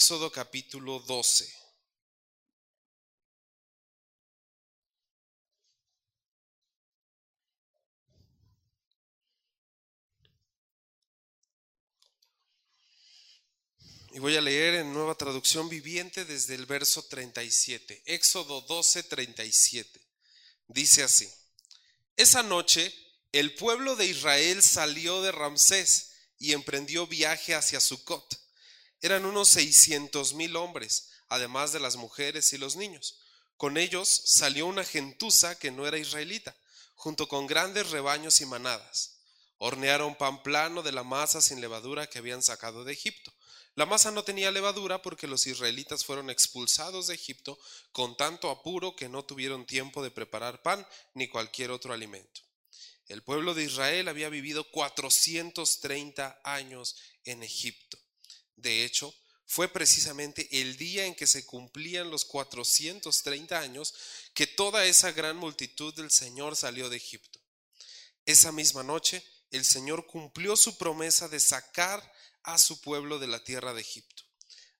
Éxodo capítulo 12. Y voy a leer en nueva traducción viviente desde el verso 37. Éxodo 12, 37. Dice así. Esa noche el pueblo de Israel salió de Ramsés y emprendió viaje hacia Sucot. Eran unos 600 mil hombres, además de las mujeres y los niños. Con ellos salió una gentuza que no era israelita, junto con grandes rebaños y manadas. Hornearon pan plano de la masa sin levadura que habían sacado de Egipto la masa no tenía levadura porque los israelitas fueron expulsados de Egipto con tanto apuro que no tuvieron tiempo de preparar pan ni cualquier otro alimento. El pueblo de Israel había vivido 430 años en Egipto. De hecho, fue precisamente el día en que se cumplían los 430 años que toda esa gran multitud del Señor salió de Egipto. Esa misma noche, el Señor cumplió su promesa de sacar a su pueblo de la tierra de Egipto.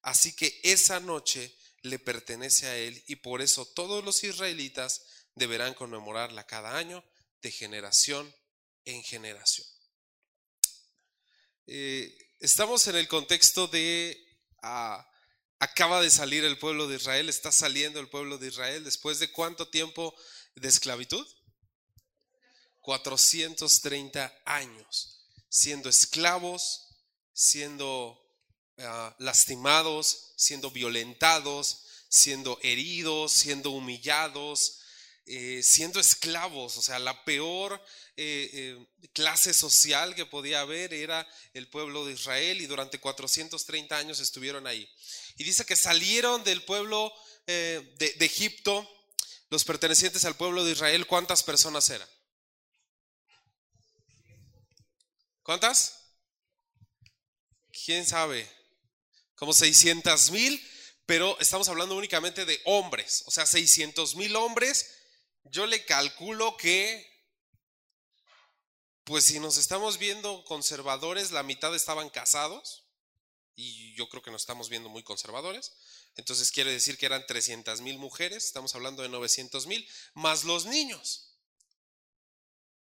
Así que esa noche le pertenece a él y por eso todos los israelitas deberán conmemorarla cada año de generación en generación. Eh, estamos en el contexto de ah, acaba de salir el pueblo de Israel, está saliendo el pueblo de Israel después de cuánto tiempo de esclavitud? 430 años, siendo esclavos, siendo ah, lastimados, siendo violentados, siendo heridos, siendo humillados, eh, siendo esclavos. O sea, la peor eh, eh, clase social que podía haber era el pueblo de Israel y durante 430 años estuvieron ahí. Y dice que salieron del pueblo de, de Egipto, los pertenecientes al pueblo de Israel, ¿cuántas personas eran? ¿Cuántas? quién sabe, como 600 mil, pero estamos hablando únicamente de hombres, o sea, 600 mil hombres. Yo le calculo que, pues si nos estamos viendo conservadores, la mitad estaban casados, y yo creo que nos estamos viendo muy conservadores. Entonces quiere decir que eran 300 mil mujeres, estamos hablando de 900 mil, más los niños.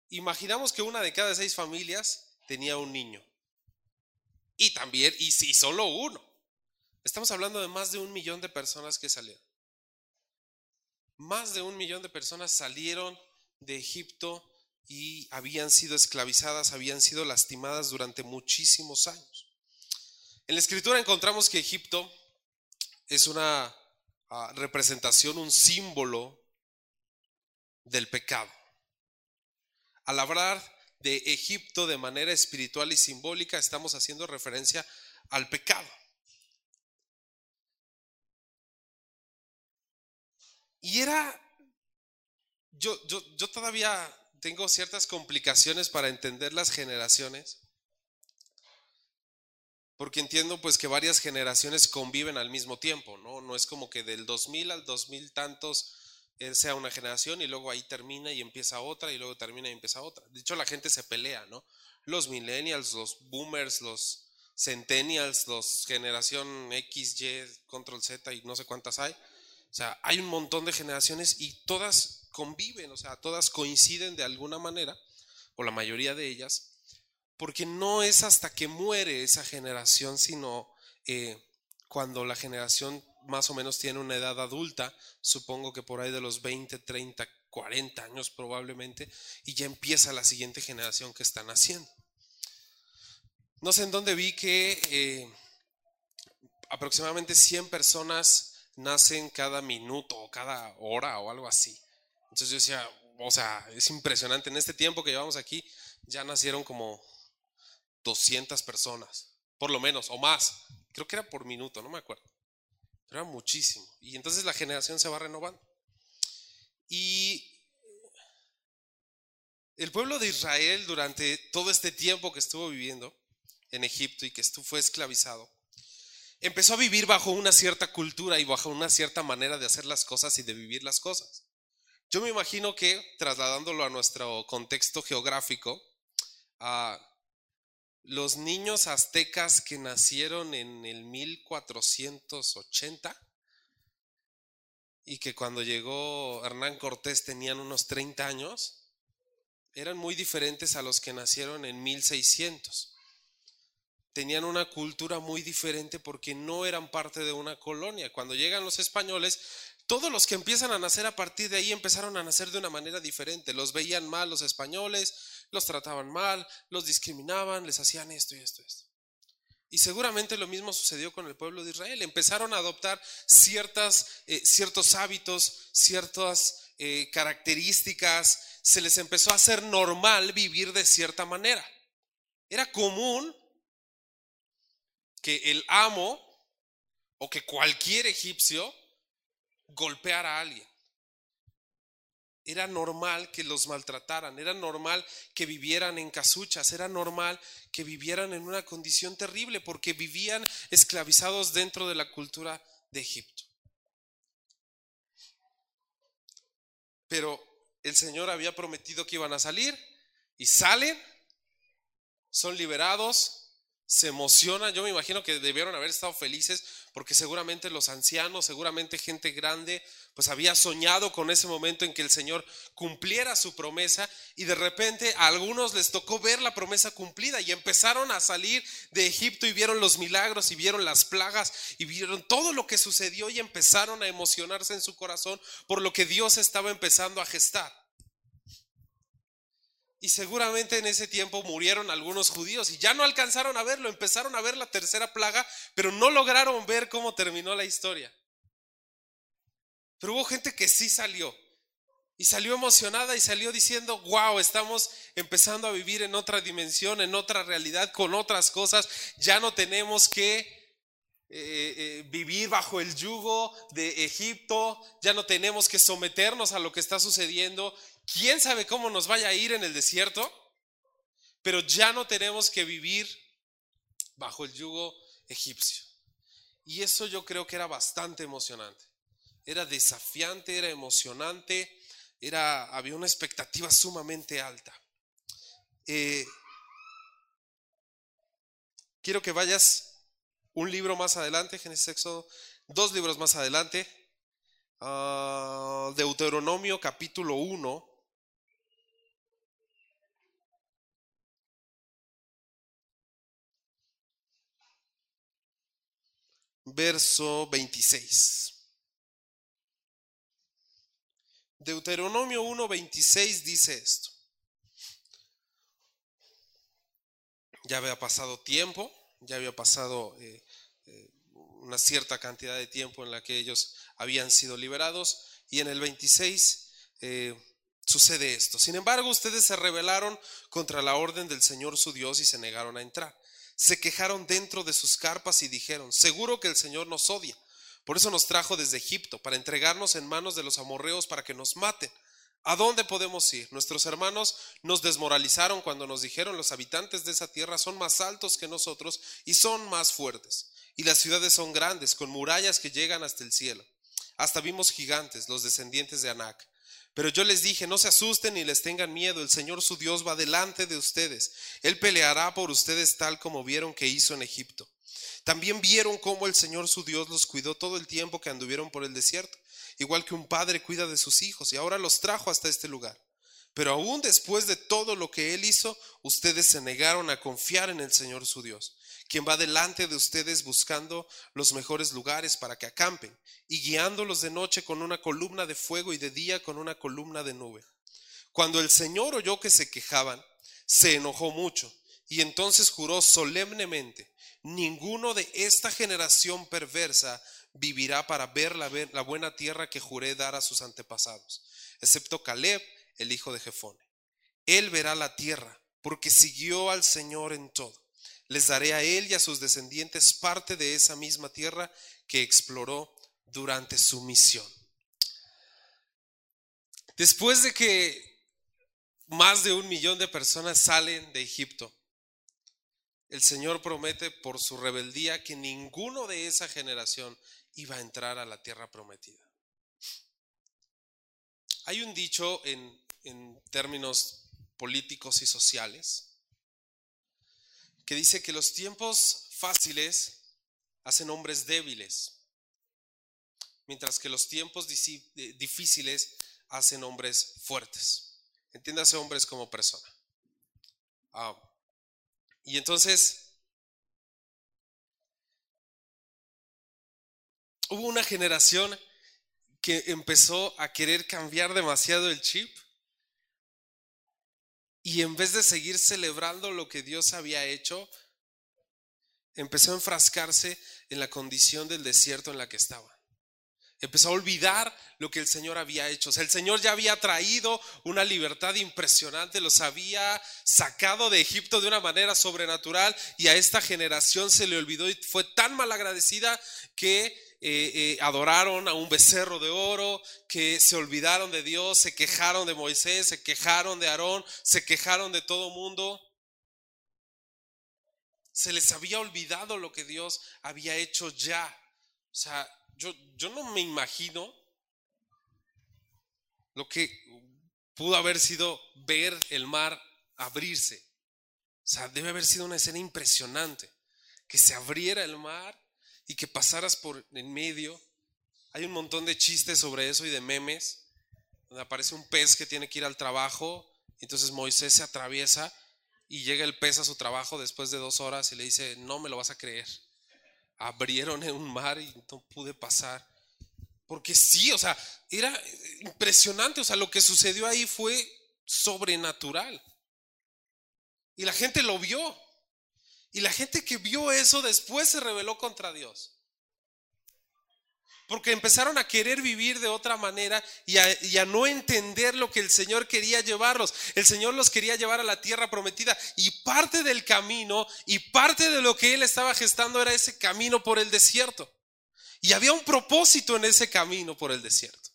Imaginamos que una de cada seis familias tenía un niño. Y también, y si solo uno. Estamos hablando de más de un millón de personas que salieron. Más de un millón de personas salieron de Egipto y habían sido esclavizadas, habían sido lastimadas durante muchísimos años. En la escritura encontramos que Egipto es una ah, representación, un símbolo del pecado. Al hablar de Egipto de manera espiritual y simbólica, estamos haciendo referencia al pecado. Y era, yo, yo, yo todavía tengo ciertas complicaciones para entender las generaciones, porque entiendo pues que varias generaciones conviven al mismo tiempo, ¿no? No es como que del 2000 al 2000 tantos sea una generación y luego ahí termina y empieza otra y luego termina y empieza otra. De hecho, la gente se pelea, ¿no? Los millennials, los boomers, los centennials, los generación X, Y, control Z y no sé cuántas hay. O sea, hay un montón de generaciones y todas conviven, o sea, todas coinciden de alguna manera, o la mayoría de ellas, porque no es hasta que muere esa generación, sino eh, cuando la generación más o menos tiene una edad adulta, supongo que por ahí de los 20, 30, 40 años probablemente, y ya empieza la siguiente generación que están haciendo. No sé en dónde vi que eh, aproximadamente 100 personas nacen cada minuto cada hora o algo así. Entonces yo decía, o sea, es impresionante, en este tiempo que llevamos aquí ya nacieron como 200 personas, por lo menos, o más. Creo que era por minuto, no me acuerdo era muchísimo. Y entonces la generación se va renovando. Y el pueblo de Israel durante todo este tiempo que estuvo viviendo en Egipto y que fue esclavizado, empezó a vivir bajo una cierta cultura y bajo una cierta manera de hacer las cosas y de vivir las cosas. Yo me imagino que, trasladándolo a nuestro contexto geográfico, los niños aztecas que nacieron en el 1480 y que cuando llegó Hernán Cortés tenían unos 30 años, eran muy diferentes a los que nacieron en 1600. Tenían una cultura muy diferente porque no eran parte de una colonia. Cuando llegan los españoles, todos los que empiezan a nacer a partir de ahí empezaron a nacer de una manera diferente. Los veían mal los españoles, los trataban mal, los discriminaban, les hacían esto y esto y esto. Y seguramente lo mismo sucedió con el pueblo de Israel. Empezaron a adoptar ciertas, eh, ciertos hábitos, ciertas eh, características. Se les empezó a hacer normal vivir de cierta manera. Era común que el amo o que cualquier egipcio golpeara a alguien. Era normal que los maltrataran, era normal que vivieran en casuchas, era normal que vivieran en una condición terrible porque vivían esclavizados dentro de la cultura de Egipto. Pero el Señor había prometido que iban a salir y salen, son liberados, se emocionan. Yo me imagino que debieron haber estado felices porque seguramente los ancianos, seguramente gente grande, pues había soñado con ese momento en que el Señor cumpliera su promesa y de repente a algunos les tocó ver la promesa cumplida y empezaron a salir de Egipto y vieron los milagros y vieron las plagas y vieron todo lo que sucedió y empezaron a emocionarse en su corazón por lo que Dios estaba empezando a gestar. Y seguramente en ese tiempo murieron algunos judíos y ya no alcanzaron a verlo, empezaron a ver la tercera plaga, pero no lograron ver cómo terminó la historia. Pero hubo gente que sí salió y salió emocionada y salió diciendo, wow, estamos empezando a vivir en otra dimensión, en otra realidad, con otras cosas, ya no tenemos que eh, eh, vivir bajo el yugo de Egipto, ya no tenemos que someternos a lo que está sucediendo, quién sabe cómo nos vaya a ir en el desierto, pero ya no tenemos que vivir bajo el yugo egipcio. Y eso yo creo que era bastante emocionante. Era desafiante, era emocionante, era, había una expectativa sumamente alta. Eh, quiero que vayas un libro más adelante, Génesis Éxodo, dos libros más adelante, ah, Deuteronomio capítulo 1. Verso 26. Deuteronomio 1:26 dice esto. Ya había pasado tiempo, ya había pasado eh, eh, una cierta cantidad de tiempo en la que ellos habían sido liberados y en el 26 eh, sucede esto. Sin embargo, ustedes se rebelaron contra la orden del Señor su Dios y se negaron a entrar se quejaron dentro de sus carpas y dijeron, seguro que el Señor nos odia. Por eso nos trajo desde Egipto, para entregarnos en manos de los amorreos para que nos maten. ¿A dónde podemos ir? Nuestros hermanos nos desmoralizaron cuando nos dijeron los habitantes de esa tierra son más altos que nosotros y son más fuertes. Y las ciudades son grandes, con murallas que llegan hasta el cielo. Hasta vimos gigantes, los descendientes de Anac. Pero yo les dije, no se asusten ni les tengan miedo, el Señor su Dios va delante de ustedes. Él peleará por ustedes tal como vieron que hizo en Egipto. También vieron cómo el Señor su Dios los cuidó todo el tiempo que anduvieron por el desierto, igual que un padre cuida de sus hijos, y ahora los trajo hasta este lugar. Pero aún después de todo lo que Él hizo, ustedes se negaron a confiar en el Señor su Dios quien va delante de ustedes buscando los mejores lugares para que acampen y guiándolos de noche con una columna de fuego y de día con una columna de nube. Cuando el Señor oyó que se quejaban, se enojó mucho y entonces juró solemnemente, ninguno de esta generación perversa vivirá para ver la, la buena tierra que juré dar a sus antepasados, excepto Caleb, el hijo de Jefone. Él verá la tierra porque siguió al Señor en todo les daré a él y a sus descendientes parte de esa misma tierra que exploró durante su misión. Después de que más de un millón de personas salen de Egipto, el Señor promete por su rebeldía que ninguno de esa generación iba a entrar a la tierra prometida. Hay un dicho en, en términos políticos y sociales que dice que los tiempos fáciles hacen hombres débiles, mientras que los tiempos difíciles hacen hombres fuertes. Entiéndase hombres como persona. Y entonces, hubo una generación que empezó a querer cambiar demasiado el chip y en vez de seguir celebrando lo que Dios había hecho, empezó a enfrascarse en la condición del desierto en la que estaba. Empezó a olvidar lo que el Señor había hecho. O sea, el Señor ya había traído una libertad impresionante, los había sacado de Egipto de una manera sobrenatural y a esta generación se le olvidó y fue tan malagradecida que eh, eh, adoraron a un becerro de oro, que se olvidaron de Dios, se quejaron de Moisés, se quejaron de Aarón, se quejaron de todo mundo. Se les había olvidado lo que Dios había hecho ya. O sea, yo, yo no me imagino lo que pudo haber sido ver el mar abrirse. O sea, debe haber sido una escena impresionante. Que se abriera el mar y que pasaras por en medio. Hay un montón de chistes sobre eso y de memes, donde aparece un pez que tiene que ir al trabajo, entonces Moisés se atraviesa y llega el pez a su trabajo después de dos horas y le dice, no me lo vas a creer. Abrieron un mar y no pude pasar. Porque sí, o sea, era impresionante, o sea, lo que sucedió ahí fue sobrenatural. Y la gente lo vio. Y la gente que vio eso después se rebeló contra Dios. Porque empezaron a querer vivir de otra manera y a, no entender lo que el Señor quería llevarlos. El Señor los quería llevar a la tierra prometida. Y parte del camino y parte de lo que Él estaba gestando era ese camino por el desierto. Y había un propósito en ese camino por el desierto.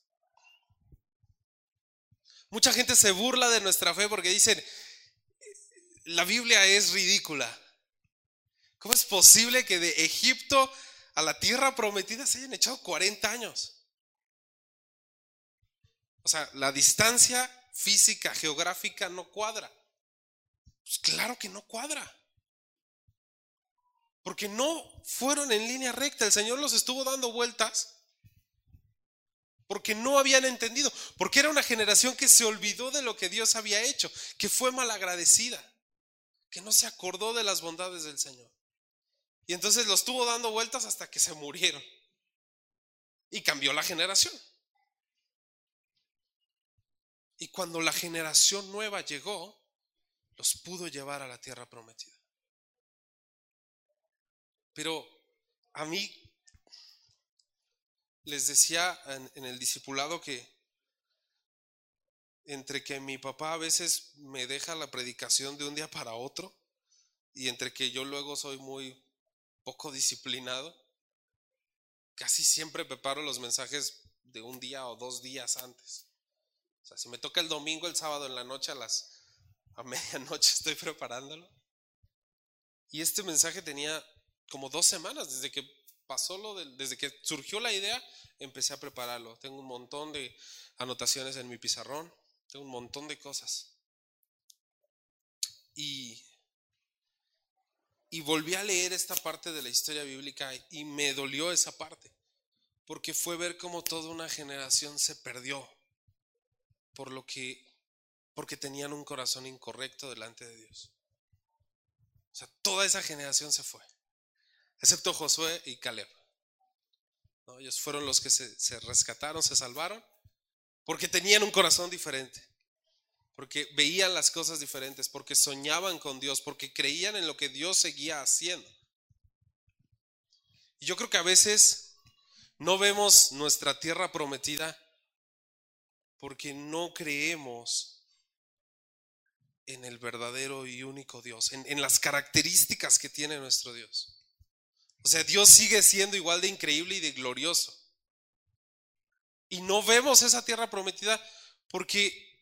Mucha gente se burla de nuestra fe porque dicen, la Biblia es ridícula. ¿Cómo es posible que de Egipto a la tierra prometida se hayan echado 40 años? O sea, la distancia física, geográfica no cuadra. Pues claro que no cuadra. Porque no fueron en línea recta. El Señor los estuvo dando vueltas. Porque no habían entendido. Porque era una generación que se olvidó de lo que Dios había hecho. Que fue malagradecida. Que no se acordó de las bondades del Señor. Y entonces lo estuvo dando vueltas hasta que se murieron. Y cambió la generación. Y cuando la generación nueva llegó, los pudo llevar a la tierra prometida. Pero a mí les decía en, en, el discipulado que entre que mi papá a veces me deja la predicación de un día para otro y entre que yo luego soy muy poco disciplinado, casi siempre preparo los mensajes de un día o dos días antes. O sea, si me toca el domingo, el sábado en la noche a las a medianoche estoy preparándolo. Y este mensaje tenía como dos semanas desde que pasó lo desde que surgió la idea, empecé a prepararlo. Tengo un montón de anotaciones en mi pizarrón, tengo un montón de cosas. Y y volví a leer esta parte de la historia bíblica y me dolió esa parte, porque fue ver cómo toda una generación se perdió por lo que porque tenían un corazón incorrecto delante de Dios. O sea, toda esa generación se fue, excepto Josué y Caleb. Ellos fueron los que se rescataron, se salvaron, porque tenían un corazón diferente porque veían las cosas diferentes, porque soñaban con Dios, porque creían en lo que Dios seguía haciendo. Y yo creo que a veces no vemos nuestra tierra prometida porque no creemos en el verdadero y único Dios, en, en, las características que tiene nuestro Dios. O sea, Dios sigue siendo igual de increíble y de glorioso. Y no vemos esa tierra prometida porque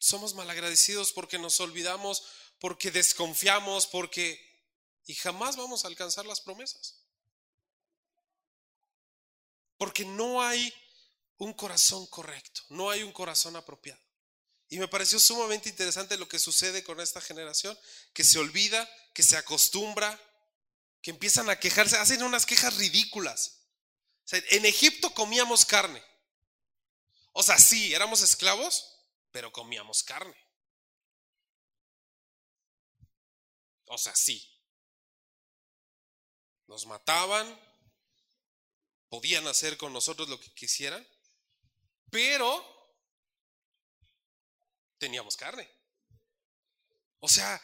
somos malagradecidos porque nos olvidamos, porque desconfiamos, porque... Y jamás vamos a alcanzar las promesas. Porque no hay un corazón correcto, no hay un corazón apropiado. Y me pareció sumamente interesante lo que sucede con esta generación, que se olvida, que se acostumbra, que empiezan a quejarse, hacen unas quejas ridículas. en Egipto comíamos carne. O sea, sí, éramos esclavos, pero comíamos carne. O sea, sí. Nos mataban, podían hacer con nosotros lo que quisieran, pero teníamos carne. O sea,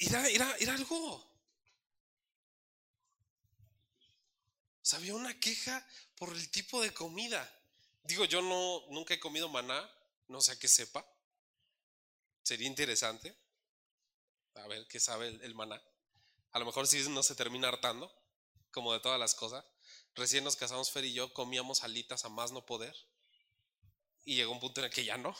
era, era, algo. O sea, había una queja por el tipo de comida. Digo, yo no, nunca he comido maná, no sé qué sepa. Sería interesante. A ver qué sabe el, maná. A lo mejor sí no se termina hartando, como de todas las cosas. Recién nos casamos Fer y yo, comíamos alitas a más no poder. Y llegó un punto en el que ya no.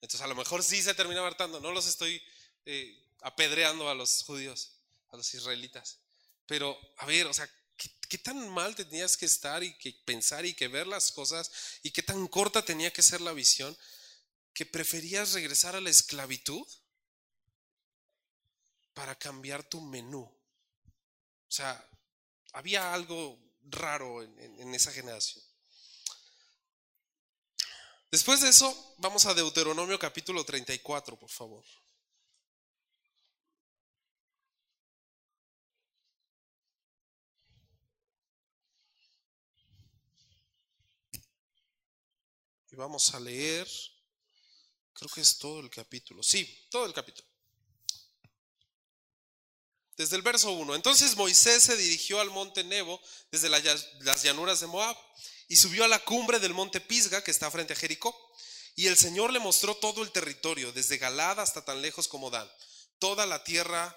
Entonces a lo mejor sí se termina hartando. No los estoy eh, apedreando a los judíos, a los israelitas. Pero, a ver, o sea, ¿qué, tan mal tenías que estar y que pensar y que ver las cosas y qué tan corta tenía que ser la visión que preferías regresar a la esclavitud para cambiar tu menú? O sea, había algo raro en esa generación. Después de eso, vamos a Deuteronomio capítulo 34, por favor. Vamos a leer, creo que es todo el capítulo. Sí, todo el capítulo. Desde el verso 1. Entonces Moisés se dirigió al monte Nebo desde las llanuras de Moab y subió a la cumbre del monte Pisga, que está frente a Jericó. Y el Señor le mostró todo el territorio, desde Galad hasta tan lejos como Dan, toda la tierra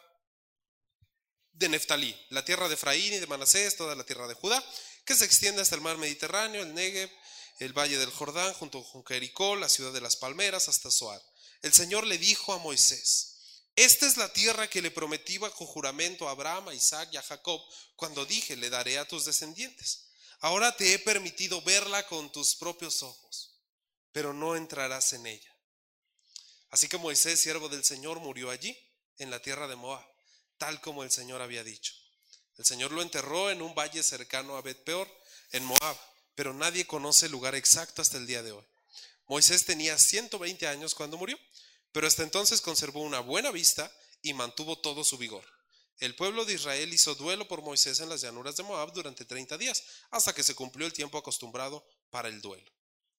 de Neftalí, la tierra de Efraín y de Manasés, toda la tierra de Judá, que se extiende hasta el mar Mediterráneo, el Negev, el valle del Jordán, junto con Jericó, la ciudad de las palmeras, hasta Zoar. El Señor le dijo a Moisés, esta es la tierra que le prometí bajo juramento a Abraham, a Isaac y a Jacob, cuando dije, le daré a tus descendientes. Ahora te he permitido verla con tus propios ojos, pero no entrarás en ella. Así que Moisés, siervo del Señor, murió allí, en la tierra de Moab, tal como el Señor había dicho. El Señor lo enterró en un valle cercano a Bet-peor, en Moab, pero nadie conoce el lugar exacto hasta el día de hoy. Moisés tenía 120 años cuando murió, pero hasta entonces conservó una buena vista y mantuvo todo su vigor. El pueblo de Israel hizo duelo por Moisés en las llanuras de Moab durante 30 días, hasta que se cumplió el tiempo acostumbrado para el duelo.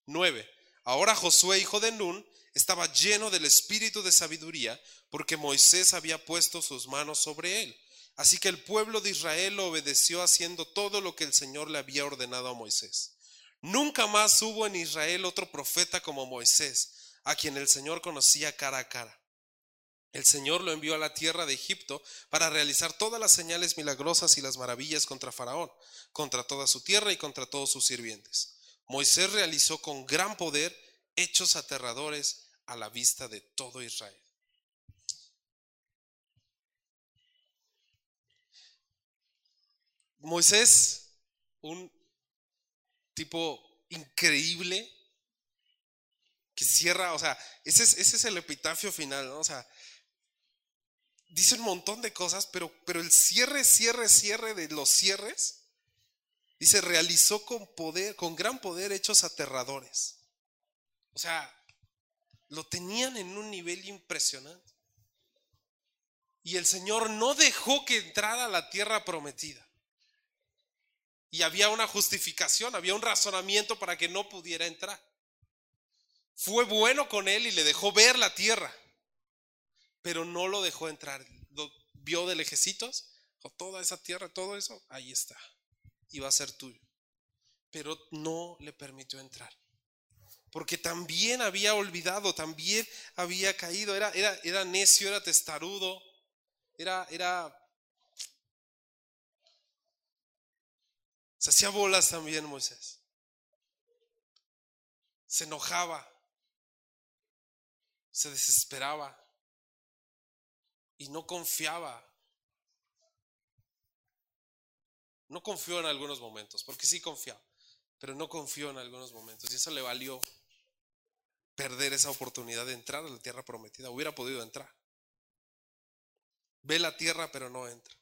9. Ahora Josué, hijo de Nun, estaba lleno del espíritu de sabiduría, porque Moisés había puesto sus manos sobre él. Así que el pueblo de Israel lo obedeció haciendo todo lo que el Señor le había ordenado a Moisés. Nunca más hubo en Israel otro profeta como Moisés, a quien el Señor conocía cara a cara. El Señor lo envió a la tierra de Egipto para realizar todas las señales milagrosas y las maravillas contra Faraón, contra toda su tierra y contra todos sus sirvientes. Moisés realizó con gran poder hechos aterradores a la vista de todo Israel. Moisés, un tipo increíble que cierra, o sea, ese es, el epitafio final, ¿no? O sea, dice un montón de cosas, pero, pero el cierre, cierre, cierre de los cierres, dice, realizó con poder, con gran poder hechos aterradores. O sea, lo tenían en un nivel impresionante. Y el Señor no dejó que entrara a la tierra prometida. Y había una justificación, había un razonamiento para que no pudiera entrar. Fue bueno con él y le dejó ver la tierra pero no lo dejó entrar. Vio de lejecitos, toda esa tierra, todo eso, ahí está, y va a ser tuyo. Pero no le permitió entrar. Porque también había olvidado, también había caído, era, era, era necio, era testarudo, era, era Se hacía bolas también Moisés. Se enojaba. Se desesperaba y no confiaba. No confió en algunos momentos, porque sí confiaba, pero no confió en algunos momentos y eso le valió perder esa oportunidad de entrar a la tierra prometida. Hubiera podido entrar. Ve la tierra, pero no entra.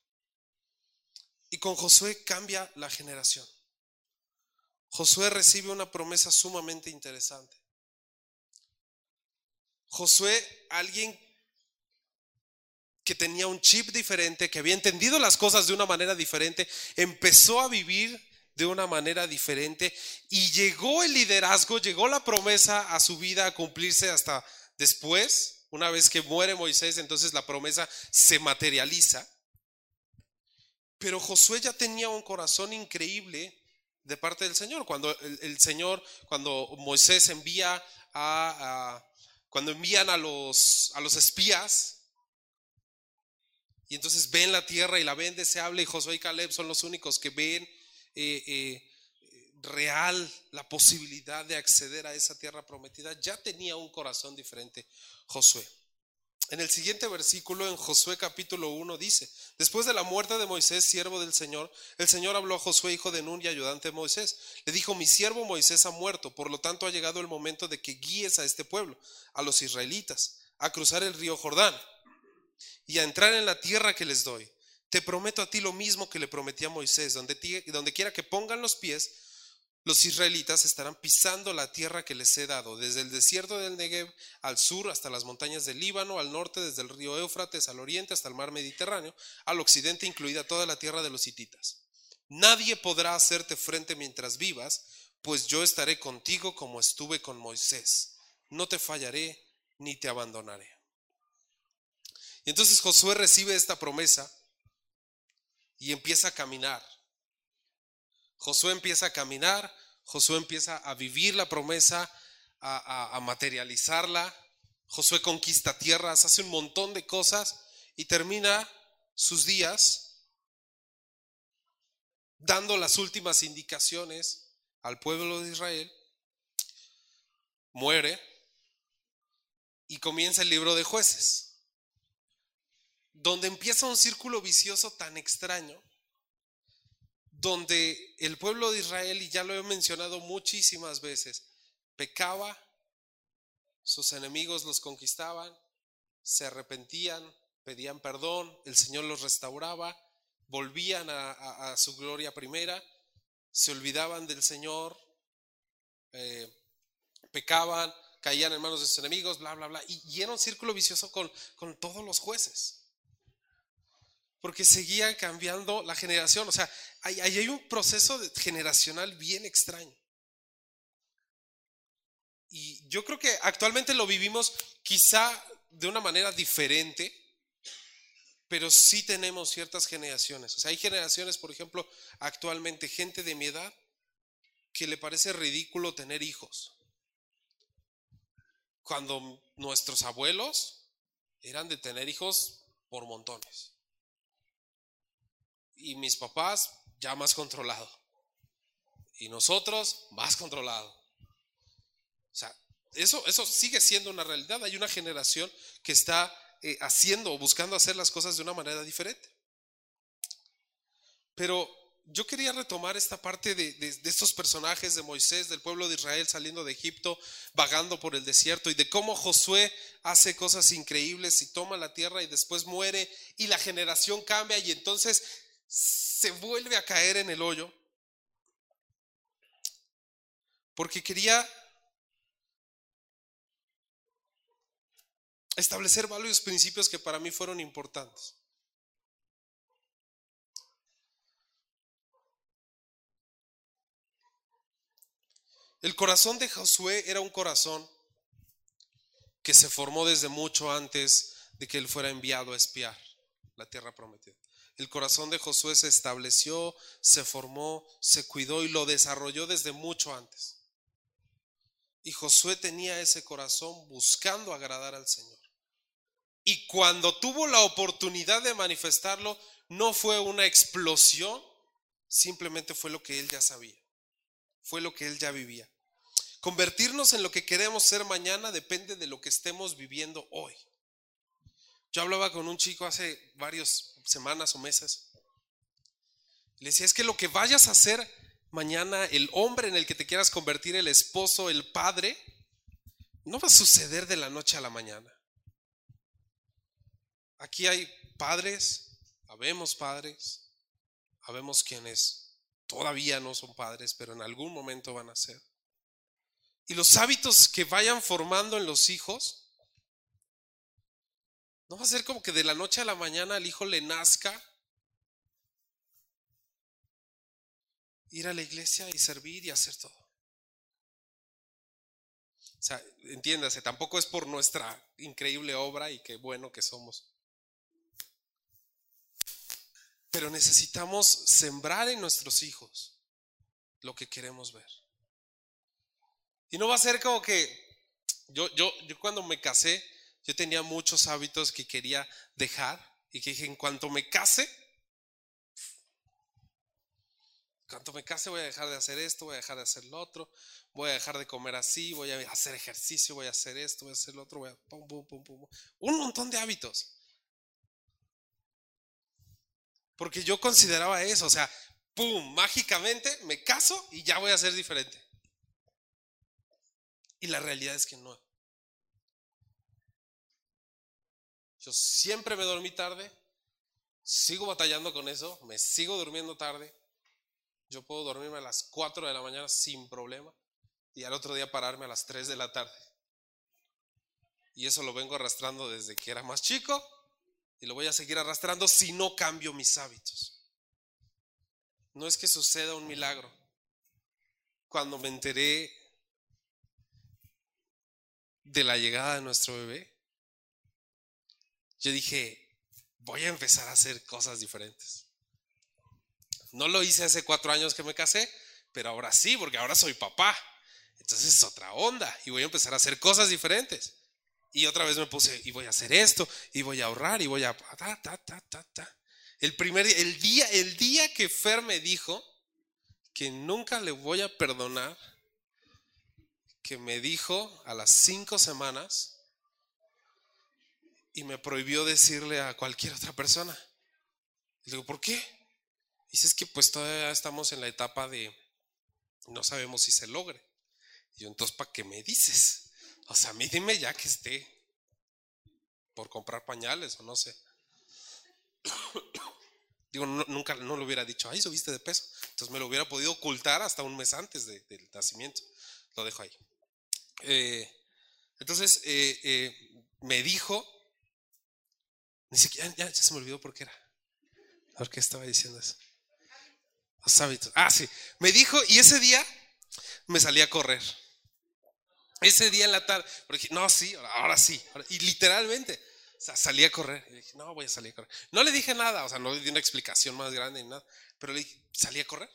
Y con Josué cambia la generación. Josué recibe una promesa sumamente interesante. Josué, alguien que tenía un chip diferente, que había entendido las cosas de una manera diferente, empezó a vivir de una manera diferente y llegó el liderazgo, llegó la promesa a su vida a cumplirse hasta después, una vez que muere Moisés, entonces la promesa se materializa. Pero Josué ya tenía un corazón increíble de parte del Señor. Cuando el, Señor, cuando Moisés envía a, cuando envían a los, a los espías, y entonces ven la tierra y la ven deseable, y Josué y Caleb son los únicos que ven eh, eh, real la posibilidad de acceder a esa tierra prometida, ya tenía un corazón diferente Josué. En el siguiente versículo, en Josué capítulo 1, dice, después de la muerte de Moisés, siervo del Señor, el Señor habló a Josué, hijo de Nun y ayudante de Moisés. Le dijo, mi siervo Moisés ha muerto, por lo tanto ha llegado el momento de que guíes a este pueblo, a los israelitas, a cruzar el río Jordán y a entrar en la tierra que les doy. Te prometo a ti lo mismo que le prometí a Moisés, donde, donde quiera que pongan los pies, los israelitas estarán pisando la tierra que les he dado, desde el desierto del Negev al sur hasta las montañas del Líbano, al norte desde el río Éufrates al oriente hasta el mar Mediterráneo, al occidente incluida toda la tierra de los hititas. Nadie podrá hacerte frente mientras vivas, pues yo estaré contigo como estuve con Moisés. No te fallaré ni te abandonaré. Y entonces Josué recibe esta promesa y empieza a caminar. Josué empieza a caminar, Josué empieza a vivir la promesa, a, materializarla. Josué conquista tierras, hace un montón de cosas y termina sus días dando las últimas indicaciones al pueblo de Israel. Muere y comienza el libro de jueces donde empieza un círculo vicioso tan extraño, donde el pueblo de Israel, y ya lo he mencionado muchísimas veces, pecaba, sus enemigos los conquistaban, se arrepentían, pedían perdón, el Señor los restauraba, volvían a, su gloria primera, se olvidaban del Señor, eh, pecaban, caían en manos de sus enemigos, bla, bla, bla. Y, era un círculo vicioso con, con todos los jueces porque seguía cambiando la generación. O sea, ahí hay, un proceso generacional bien extraño. Y yo creo que actualmente lo vivimos quizá de una manera diferente, pero sí tenemos ciertas generaciones. O sea, hay generaciones, por ejemplo, actualmente, gente de mi edad, que le parece ridículo tener hijos. Cuando nuestros abuelos eran de tener hijos por montones y mis papás ya más controlado. Y nosotros más controlado. O sea, eso, eso sigue siendo una realidad. Hay una generación que está eh, haciendo o buscando hacer las cosas de una manera diferente. Pero yo quería retomar esta parte de, de, estos personajes de Moisés, del pueblo de Israel saliendo de Egipto, vagando por el desierto, y de cómo Josué hace cosas increíbles y toma la tierra y después muere y la generación cambia y entonces se vuelve a caer en el hoyo porque quería establecer varios principios que para mí fueron importantes. El corazón de Josué era un corazón que se formó desde mucho antes de que él fuera enviado a espiar la tierra prometida. El corazón de Josué se estableció, se formó, se cuidó y lo desarrolló desde mucho antes. Y Josué tenía ese corazón buscando agradar al Señor. Y cuando tuvo la oportunidad de manifestarlo, no fue una explosión, simplemente fue lo que él ya sabía, fue lo que él ya vivía. Convertirnos en lo que queremos ser mañana depende de lo que estemos viviendo hoy. Yo hablaba con un chico hace varias semanas o meses. Le decía, es que lo que vayas a hacer mañana, el hombre en el que te quieras convertir, el esposo, el padre, no va a suceder de la noche a la mañana. Aquí hay padres, habemos padres, habemos quienes todavía no son padres, pero en algún momento van a ser. Y los hábitos que vayan formando en los hijos, no va a ser como que de la noche a la mañana al hijo le nazca ir a la iglesia y servir y hacer todo. O sea, entiéndase, tampoco es por nuestra increíble obra y qué bueno que somos. Pero necesitamos sembrar en nuestros hijos lo que queremos ver. Y no va a ser como que yo, yo, yo cuando me casé, yo tenía muchos hábitos que quería dejar y que dije, en cuanto me case, cuando me case voy a dejar de hacer esto, voy a dejar de hacer lo otro, voy a dejar de comer así, voy a hacer ejercicio, voy a hacer esto, voy a hacer lo otro, voy a pum, pum, pum, pum. Un montón de hábitos. Porque yo consideraba eso, o sea, pum, mágicamente me caso y ya voy a ser diferente. Y la realidad es que no. Yo siempre me dormí tarde, sigo batallando con eso, me sigo durmiendo tarde, yo puedo dormirme a las 4 de la mañana sin problema y al otro día pararme a las 3 de la tarde. Y eso lo vengo arrastrando desde que era más chico y lo voy a seguir arrastrando si no cambio mis hábitos. No es que suceda un milagro. Cuando me enteré de la llegada de nuestro bebé, yo dije, voy a empezar a hacer cosas diferentes. No lo hice hace cuatro años que me casé, pero ahora sí, porque ahora soy papá. Entonces es otra onda y voy a empezar a hacer cosas diferentes. Y otra vez me puse, y voy a hacer esto, y voy a ahorrar, y voy a... Ta, ta, ta, ta, ta. El primer día, el día, el día que Fer me dijo que nunca le voy a perdonar, que me dijo a las cinco semanas y me prohibió decirle a cualquier otra persona. Le digo, ¿por qué? Dice, es que pues todavía estamos en la etapa de no sabemos si se logre. Y yo, entonces, ¿para qué me dices? O sea, a mí dime ya que esté por comprar pañales o no sé. Digo, nunca no lo hubiera dicho, ay, subiste de peso. Entonces me lo hubiera podido ocultar hasta un mes antes del nacimiento. Lo dejo ahí. Eh, entonces eh, eh, me dijo, ni siquiera, ya, se me olvidó por qué era. ¿Por qué estaba diciendo eso? Los hábitos. Ah, sí. Me dijo, y ese día me salí a correr. Ese día en la tarde, porque no, sí, ahora, sí. y literalmente, o salí a correr. Y dije, no, voy a salir a correr. No le dije nada, o sea, no le di una explicación más grande ni nada, pero le dije, salí a correr.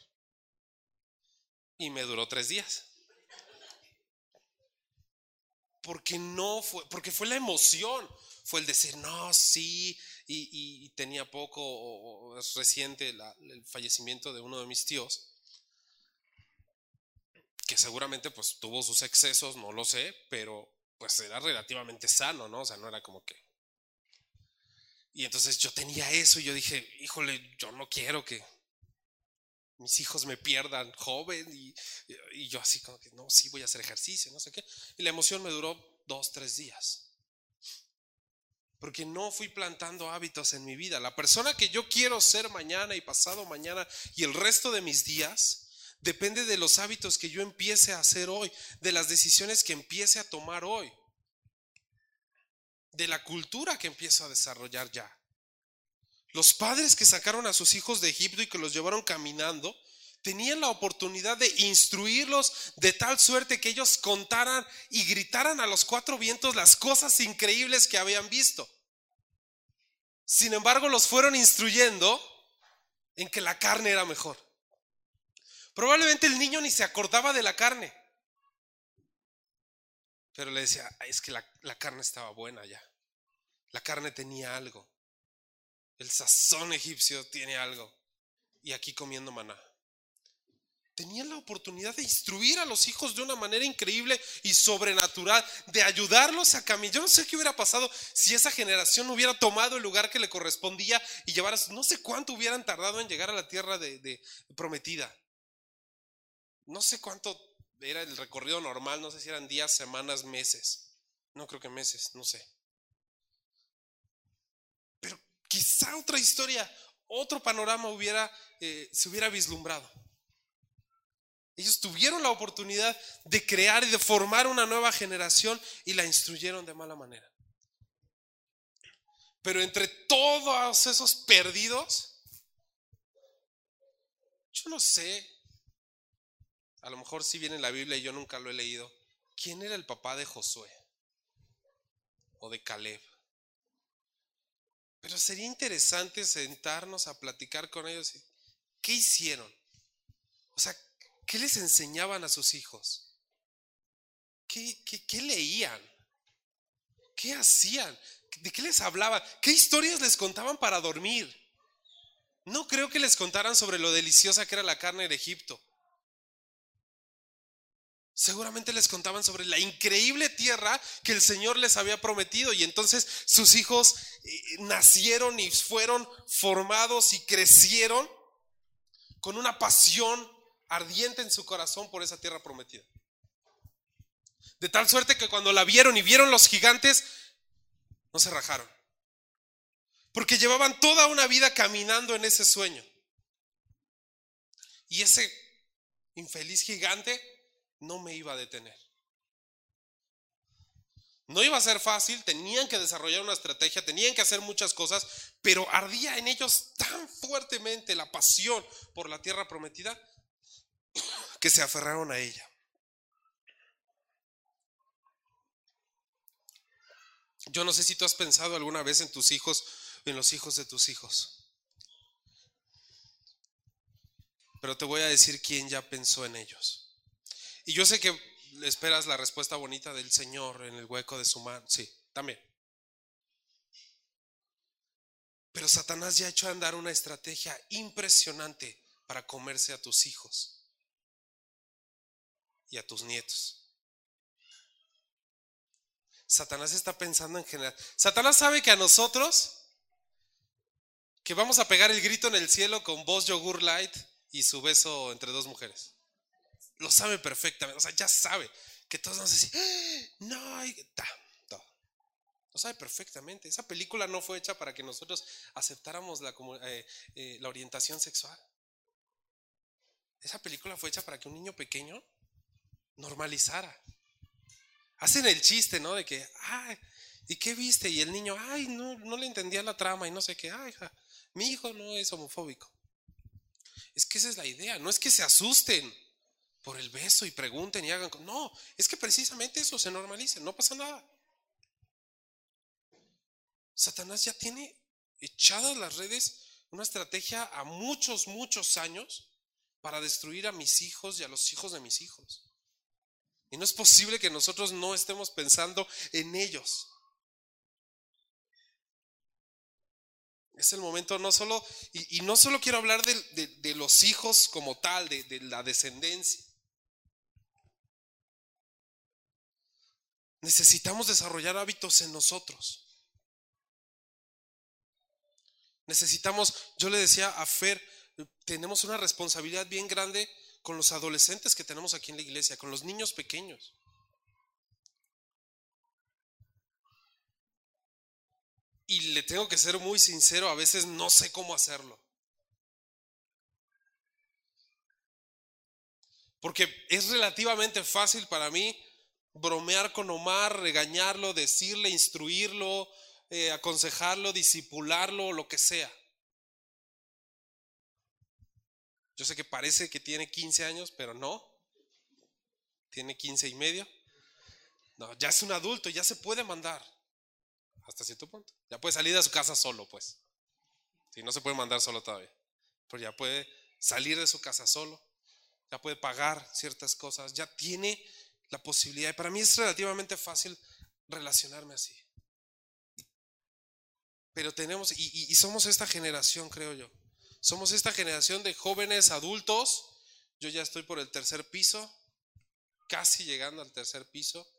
Y me duró tres días. Porque no fue, porque fue la emoción, fue el decir, no, sí, y, tenía poco o, es reciente el fallecimiento de uno de mis tíos, que seguramente pues tuvo sus excesos, no lo sé, pero pues era relativamente sano, ¿no? O sea, no era como que... Y entonces yo tenía eso y yo dije, híjole, yo no quiero que mis hijos me pierdan joven y, y yo así como que, no, sí voy a hacer ejercicio, no sé qué. Y la emoción me duró dos, tres días porque no fui plantando hábitos en mi vida. La persona que yo quiero ser mañana y pasado mañana y el resto de mis días depende de los hábitos que yo empiece a hacer hoy, de las decisiones que empiece a tomar hoy, de la cultura que empiezo a desarrollar ya. Los padres que sacaron a sus hijos de Egipto y que los llevaron caminando, tenían la oportunidad de instruirlos de tal suerte que ellos contaran y gritaran a los cuatro vientos las cosas increíbles que habían visto. Sin embargo, los fueron instruyendo en que la carne era mejor. Probablemente el niño ni se acordaba de la carne. Pero le decía, es que la, carne estaba buena ya. La carne tenía algo. El sazón egipcio tiene algo. Y aquí comiendo maná tenían la oportunidad de instruir a los hijos de una manera increíble y sobrenatural, de ayudarlos a caminar. Yo no sé qué hubiera pasado si esa generación hubiera tomado el lugar que le correspondía y llevara, no sé cuánto hubieran tardado en llegar a la tierra de, prometida. No sé cuánto era el recorrido normal, no sé si eran días, semanas, meses. No creo que meses, no sé. Pero quizá otra historia, otro panorama hubiera, eh, se hubiera vislumbrado. Ellos tuvieron la oportunidad de crear y de formar una nueva generación y la instruyeron de mala manera. Pero entre todos esos perdidos, yo no sé, a lo mejor sí viene en la Biblia y yo nunca lo he leído, ¿quién era el papá de Josué? O de Caleb. Pero sería interesante sentarnos a platicar con ellos. ¿Qué hicieron? O sea, ¿qué les enseñaban a sus hijos? ¿Qué, qué, leían? ¿Qué hacían? ¿De qué les hablaban? ¿Qué historias les contaban para dormir? No creo que les contaran sobre lo deliciosa que era la carne en Egipto. Seguramente les contaban sobre la increíble tierra que el Señor les había prometido y entonces sus hijos eh, nacieron y fueron formados y crecieron con una pasión ardiente en su corazón por esa tierra prometida. De tal suerte que cuando la vieron y vieron los gigantes, no se rajaron. Porque llevaban toda una vida caminando en ese sueño. Y ese infeliz gigante no me iba a detener. No iba a ser fácil, tenían que desarrollar una estrategia, tenían que hacer muchas cosas, pero ardía en ellos tan fuertemente la pasión por la tierra prometida que se aferraron a ella. Yo no sé si tú has pensado alguna vez en tus hijos, en los hijos de tus hijos. Pero te voy a decir quién ya pensó en ellos. Y yo sé que esperas la respuesta bonita del Señor en el hueco de su mano. Sí, también. Pero Satanás ya ha hecho andar una estrategia impresionante para comerse a tus hijos y a tus nietos. Satanás está pensando en general. Satanás sabe que a nosotros, que vamos a pegar el grito en el cielo con voz yogur light y su beso entre dos mujeres lo sabe perfectamente, o sea, ya sabe que todos vamos a decir, ¡Ah! no, todo. Lo sabe perfectamente. Esa película no fue hecha para que nosotros aceptáramos la, eh, eh, la orientación sexual. Esa película fue hecha para que un niño pequeño normalizara. Hacen el chiste, ¿no? De que, ay, ¿y qué viste? Y el niño, ay, no, no le entendía la trama y no sé qué, ay, mi hijo no es homofóbico. Es que esa es la idea, no es que se asusten por el beso y pregunten y hagan. No, es que precisamente eso se normaliza, no pasa nada. Satanás ya tiene echadas las redes una estrategia a muchos, muchos años para destruir a mis hijos y a los hijos de mis hijos. Y no es posible que nosotros no estemos pensando en ellos. Es el momento no solo, y, no solo quiero hablar de, los hijos como tal, de la descendencia. Necesitamos desarrollar hábitos en nosotros. Necesitamos, yo le decía a Fer, tenemos una responsabilidad bien grande con los adolescentes que tenemos aquí en la iglesia, con los niños pequeños. Y le tengo que ser muy sincero, a veces no sé cómo hacerlo. Porque es relativamente fácil para mí bromear con Omar, regañarlo, decirle, instruirlo, eh, aconsejarlo, disipularlo, lo que sea. Yo sé que parece que tiene 15 años, pero no. Tiene 15 y medio. No, ya es un adulto, ya se puede mandar. Hasta cierto punto. Ya puede salir de su casa solo, pues. Si no se puede mandar solo todavía. Pero ya puede salir de su casa solo. Ya puede pagar ciertas cosas. Ya tiene la posibilidad. Y para mí es relativamente fácil relacionarme así. Pero tenemos, y, somos esta generación, creo yo. Somos esta generación de jóvenes adultos. Yo ya estoy por el tercer piso, casi llegando al tercer piso.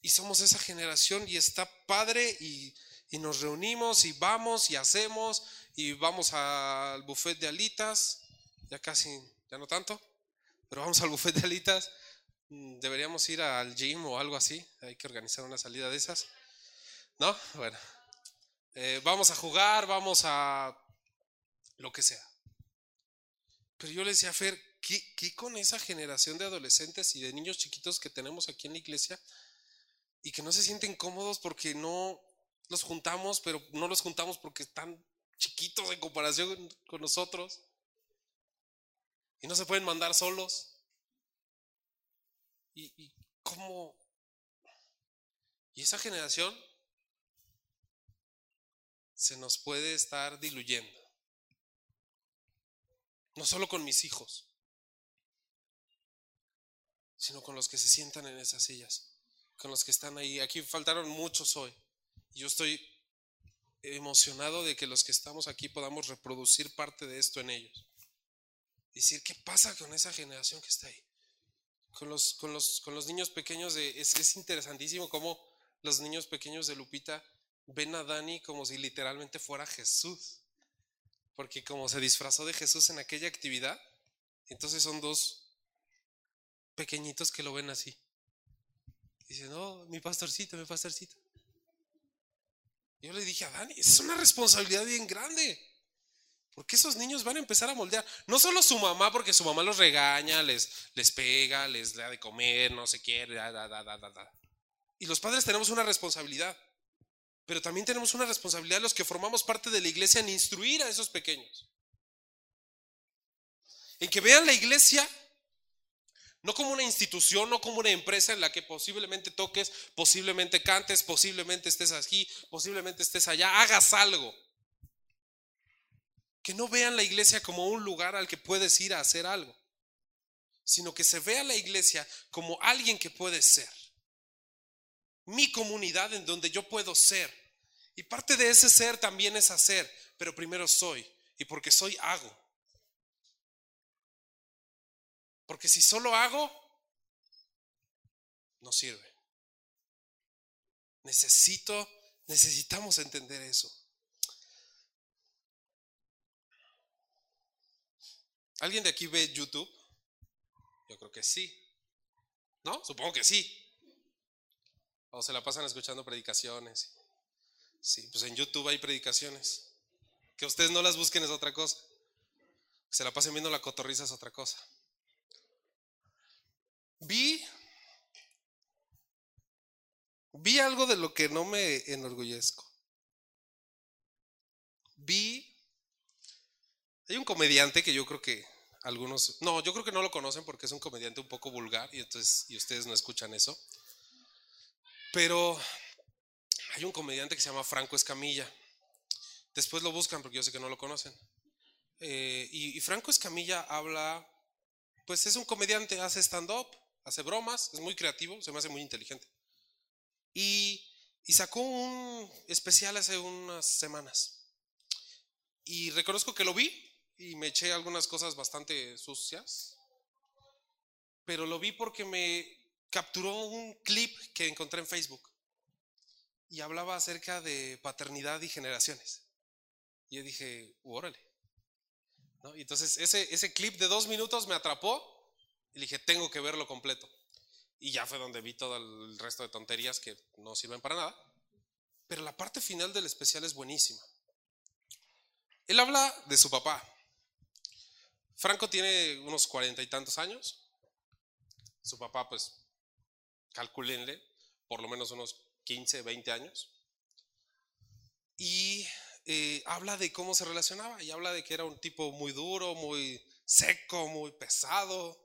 Y somos esa generación y está padre y, y nos reunimos y vamos y hacemos y vamos al buffet de alitas. Ya casi, ya no tanto Pero vamos al buffet de alitas. Mm, deberíamos ir al gym o algo así. Hay que organizar una salida de esas. ¿No? Bueno. Eh, vamos a jugar, vamos a lo que sea. Pero yo le decía a Fer, ¿qué, ¿qué, con esa generación de adolescentes y de niños chiquitos que tenemos aquí en la iglesia y que no se sienten cómodos porque no los juntamos, pero no los juntamos porque están chiquitos en comparación con nosotros? Y no se pueden mandar solos. ¿Y, y cómo? Y esa generación se nos puede estar diluyendo. No solo con mis hijos, sino con los que se sientan en esas sillas, con los que están ahí. Aquí faltaron muchos hoy. Yo estoy emocionado de que los que estamos aquí podamos reproducir parte de esto en ellos. Decir, ¿qué pasa con esa generación que está ahí? Con los, con los, con los niños pequeños, es, es interesantísimo cómo los niños pequeños de Lupita ven a Dani como si literalmente fuera Jesús. Porque como se disfrazó de Jesús en aquella actividad, entonces son dos pequeñitos que lo ven así. Dicen, no, mi pastorcito, mi pastorcito. Yo le dije a Dani, es una responsabilidad bien grande. Porque esos niños van a empezar a moldear. No solo su mamá, porque su mamá los regaña, les, les pega, les da de comer, no se quiere, da, da, da, da, da. Y los padres tenemos una responsabilidad. Pero también tenemos una responsabilidad los que formamos parte de la iglesia en instruir a esos pequeños. En que vean la iglesia no como una institución, no como una empresa en la que posiblemente toques, posiblemente cantes, posiblemente estés aquí, posiblemente estés allá, hagas algo. Que no vean la iglesia como un lugar al que puedes ir a hacer algo, sino que se vea la iglesia como alguien que puede ser mi comunidad en donde yo puedo ser. Y parte de ese ser también es hacer, pero primero soy. Y porque soy, hago. Porque si solo hago, no sirve. Necesito, necesitamos entender eso. ¿Alguien de aquí ve YouTube? Yo creo que sí. ¿No? Supongo que sí. O se la pasan escuchando predicaciones. Sí, pues en YouTube hay predicaciones. Que ustedes no las busquen es otra cosa. Que se la pasen viendo la cotorriza es otra cosa. Vi vi algo de lo que no me enorgullezco. Vi hay un comediante que yo creo que algunos no, yo creo que no lo conocen porque es un comediante un poco vulgar y entonces y ustedes no escuchan eso. Pero hay un comediante que se llama Franco Escamilla. Después lo buscan porque yo sé que no lo conocen. Eh, y, Franco Escamilla habla, pues es un comediante, hace stand-up, hace bromas, es muy creativo, se me hace muy inteligente. Y, y sacó un especial hace unas semanas. Y reconozco que lo vi y me eché algunas cosas bastante sucias. Pero lo vi porque me capturó un clip que encontré en Facebook y hablaba acerca de paternidad y generaciones. Y yo dije, órale. ¿No? Y entonces ese, ese clip de dos minutos me atrapó y dije, tengo que verlo completo. Y ya fue donde vi todo el resto de tonterías que no sirven para nada. Pero la parte final del especial es buenísima. Él habla de su papá. Franco tiene unos cuarenta y tantos años. Su papá, pues, calculenle, por lo menos unos 15, 20 años. Y eh, habla de cómo se relacionaba y habla de que era un tipo muy duro, muy seco, muy pesado.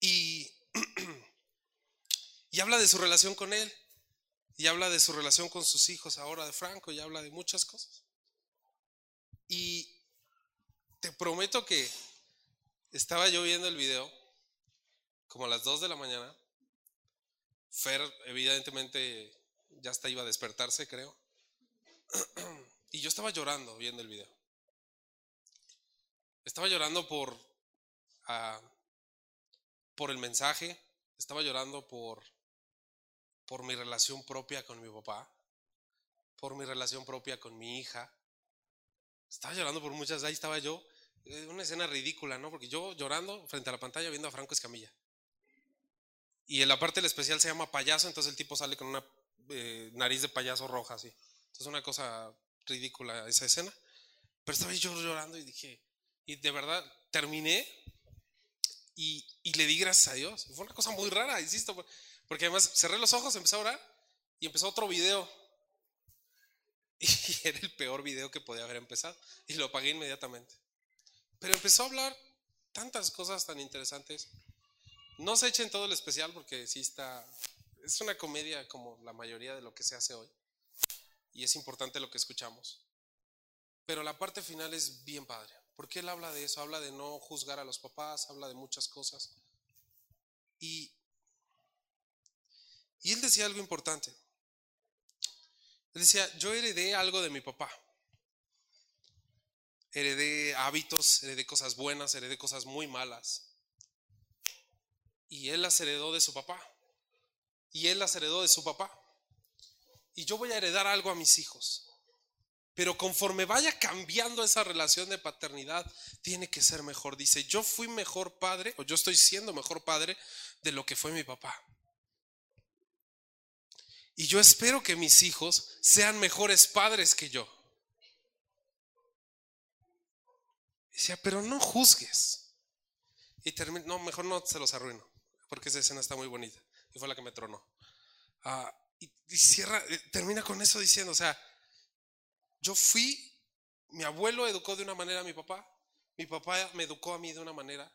Y, y habla de su relación con él. Y habla de su relación con sus hijos ahora de Franco y habla de muchas cosas. Y te prometo que estaba yo viendo el video como a las 2 de la mañana Fer, evidentemente, ya hasta iba a despertarse, creo. Y yo estaba llorando viendo el video. Estaba llorando por, ah, por el mensaje, estaba llorando por, por mi relación propia con mi papá, por mi relación propia con mi hija. Estaba llorando por muchas, ahí estaba yo eh, una escena ridícula, ¿no? Porque yo llorando frente a la pantalla viendo a Franco Escamilla. Y en la parte del especial se llama payaso, entonces el tipo sale con una eh, nariz de payaso roja, así. Entonces una cosa ridícula esa escena. Pero estaba yo llorando y dije, y de verdad terminé y, y le di gracias a Dios. Fue una cosa muy rara, insisto, porque además cerré los ojos, empecé a orar y empezó otro video. Y era el peor video que podía haber empezado. Y lo apagué inmediatamente. Pero empezó a hablar tantas cosas tan interesantes. No se echen todo el especial porque sí está. Es una comedia como la mayoría de lo que se hace hoy. Y es importante lo que escuchamos. Pero la parte final es bien padre. Porque él habla de eso, habla de no juzgar a los papás, habla de muchas cosas. Y y él decía algo importante. Él decía, yo heredé algo de mi papá. Heredé hábitos, heredé cosas buenas, heredé cosas muy malas. Y él las heredó de su papá. Y él las heredó de su papá. Y yo voy a heredar algo a mis hijos. Pero conforme vaya cambiando esa relación de paternidad, tiene que ser mejor. Dice, yo fui mejor padre, o yo estoy siendo mejor padre de lo que fue mi papá. Y yo espero que mis hijos sean mejores padres que yo. Decía, pero no juzgues. Y termina, no, mejor no se los arruino, porque esa escena está muy bonita. Y fue la que me tronó. Ah, y, cierra, eh, termina con eso diciendo, o sea, yo fui, mi abuelo educó de una manera a mi papá, mi papá me educó a mí de una manera.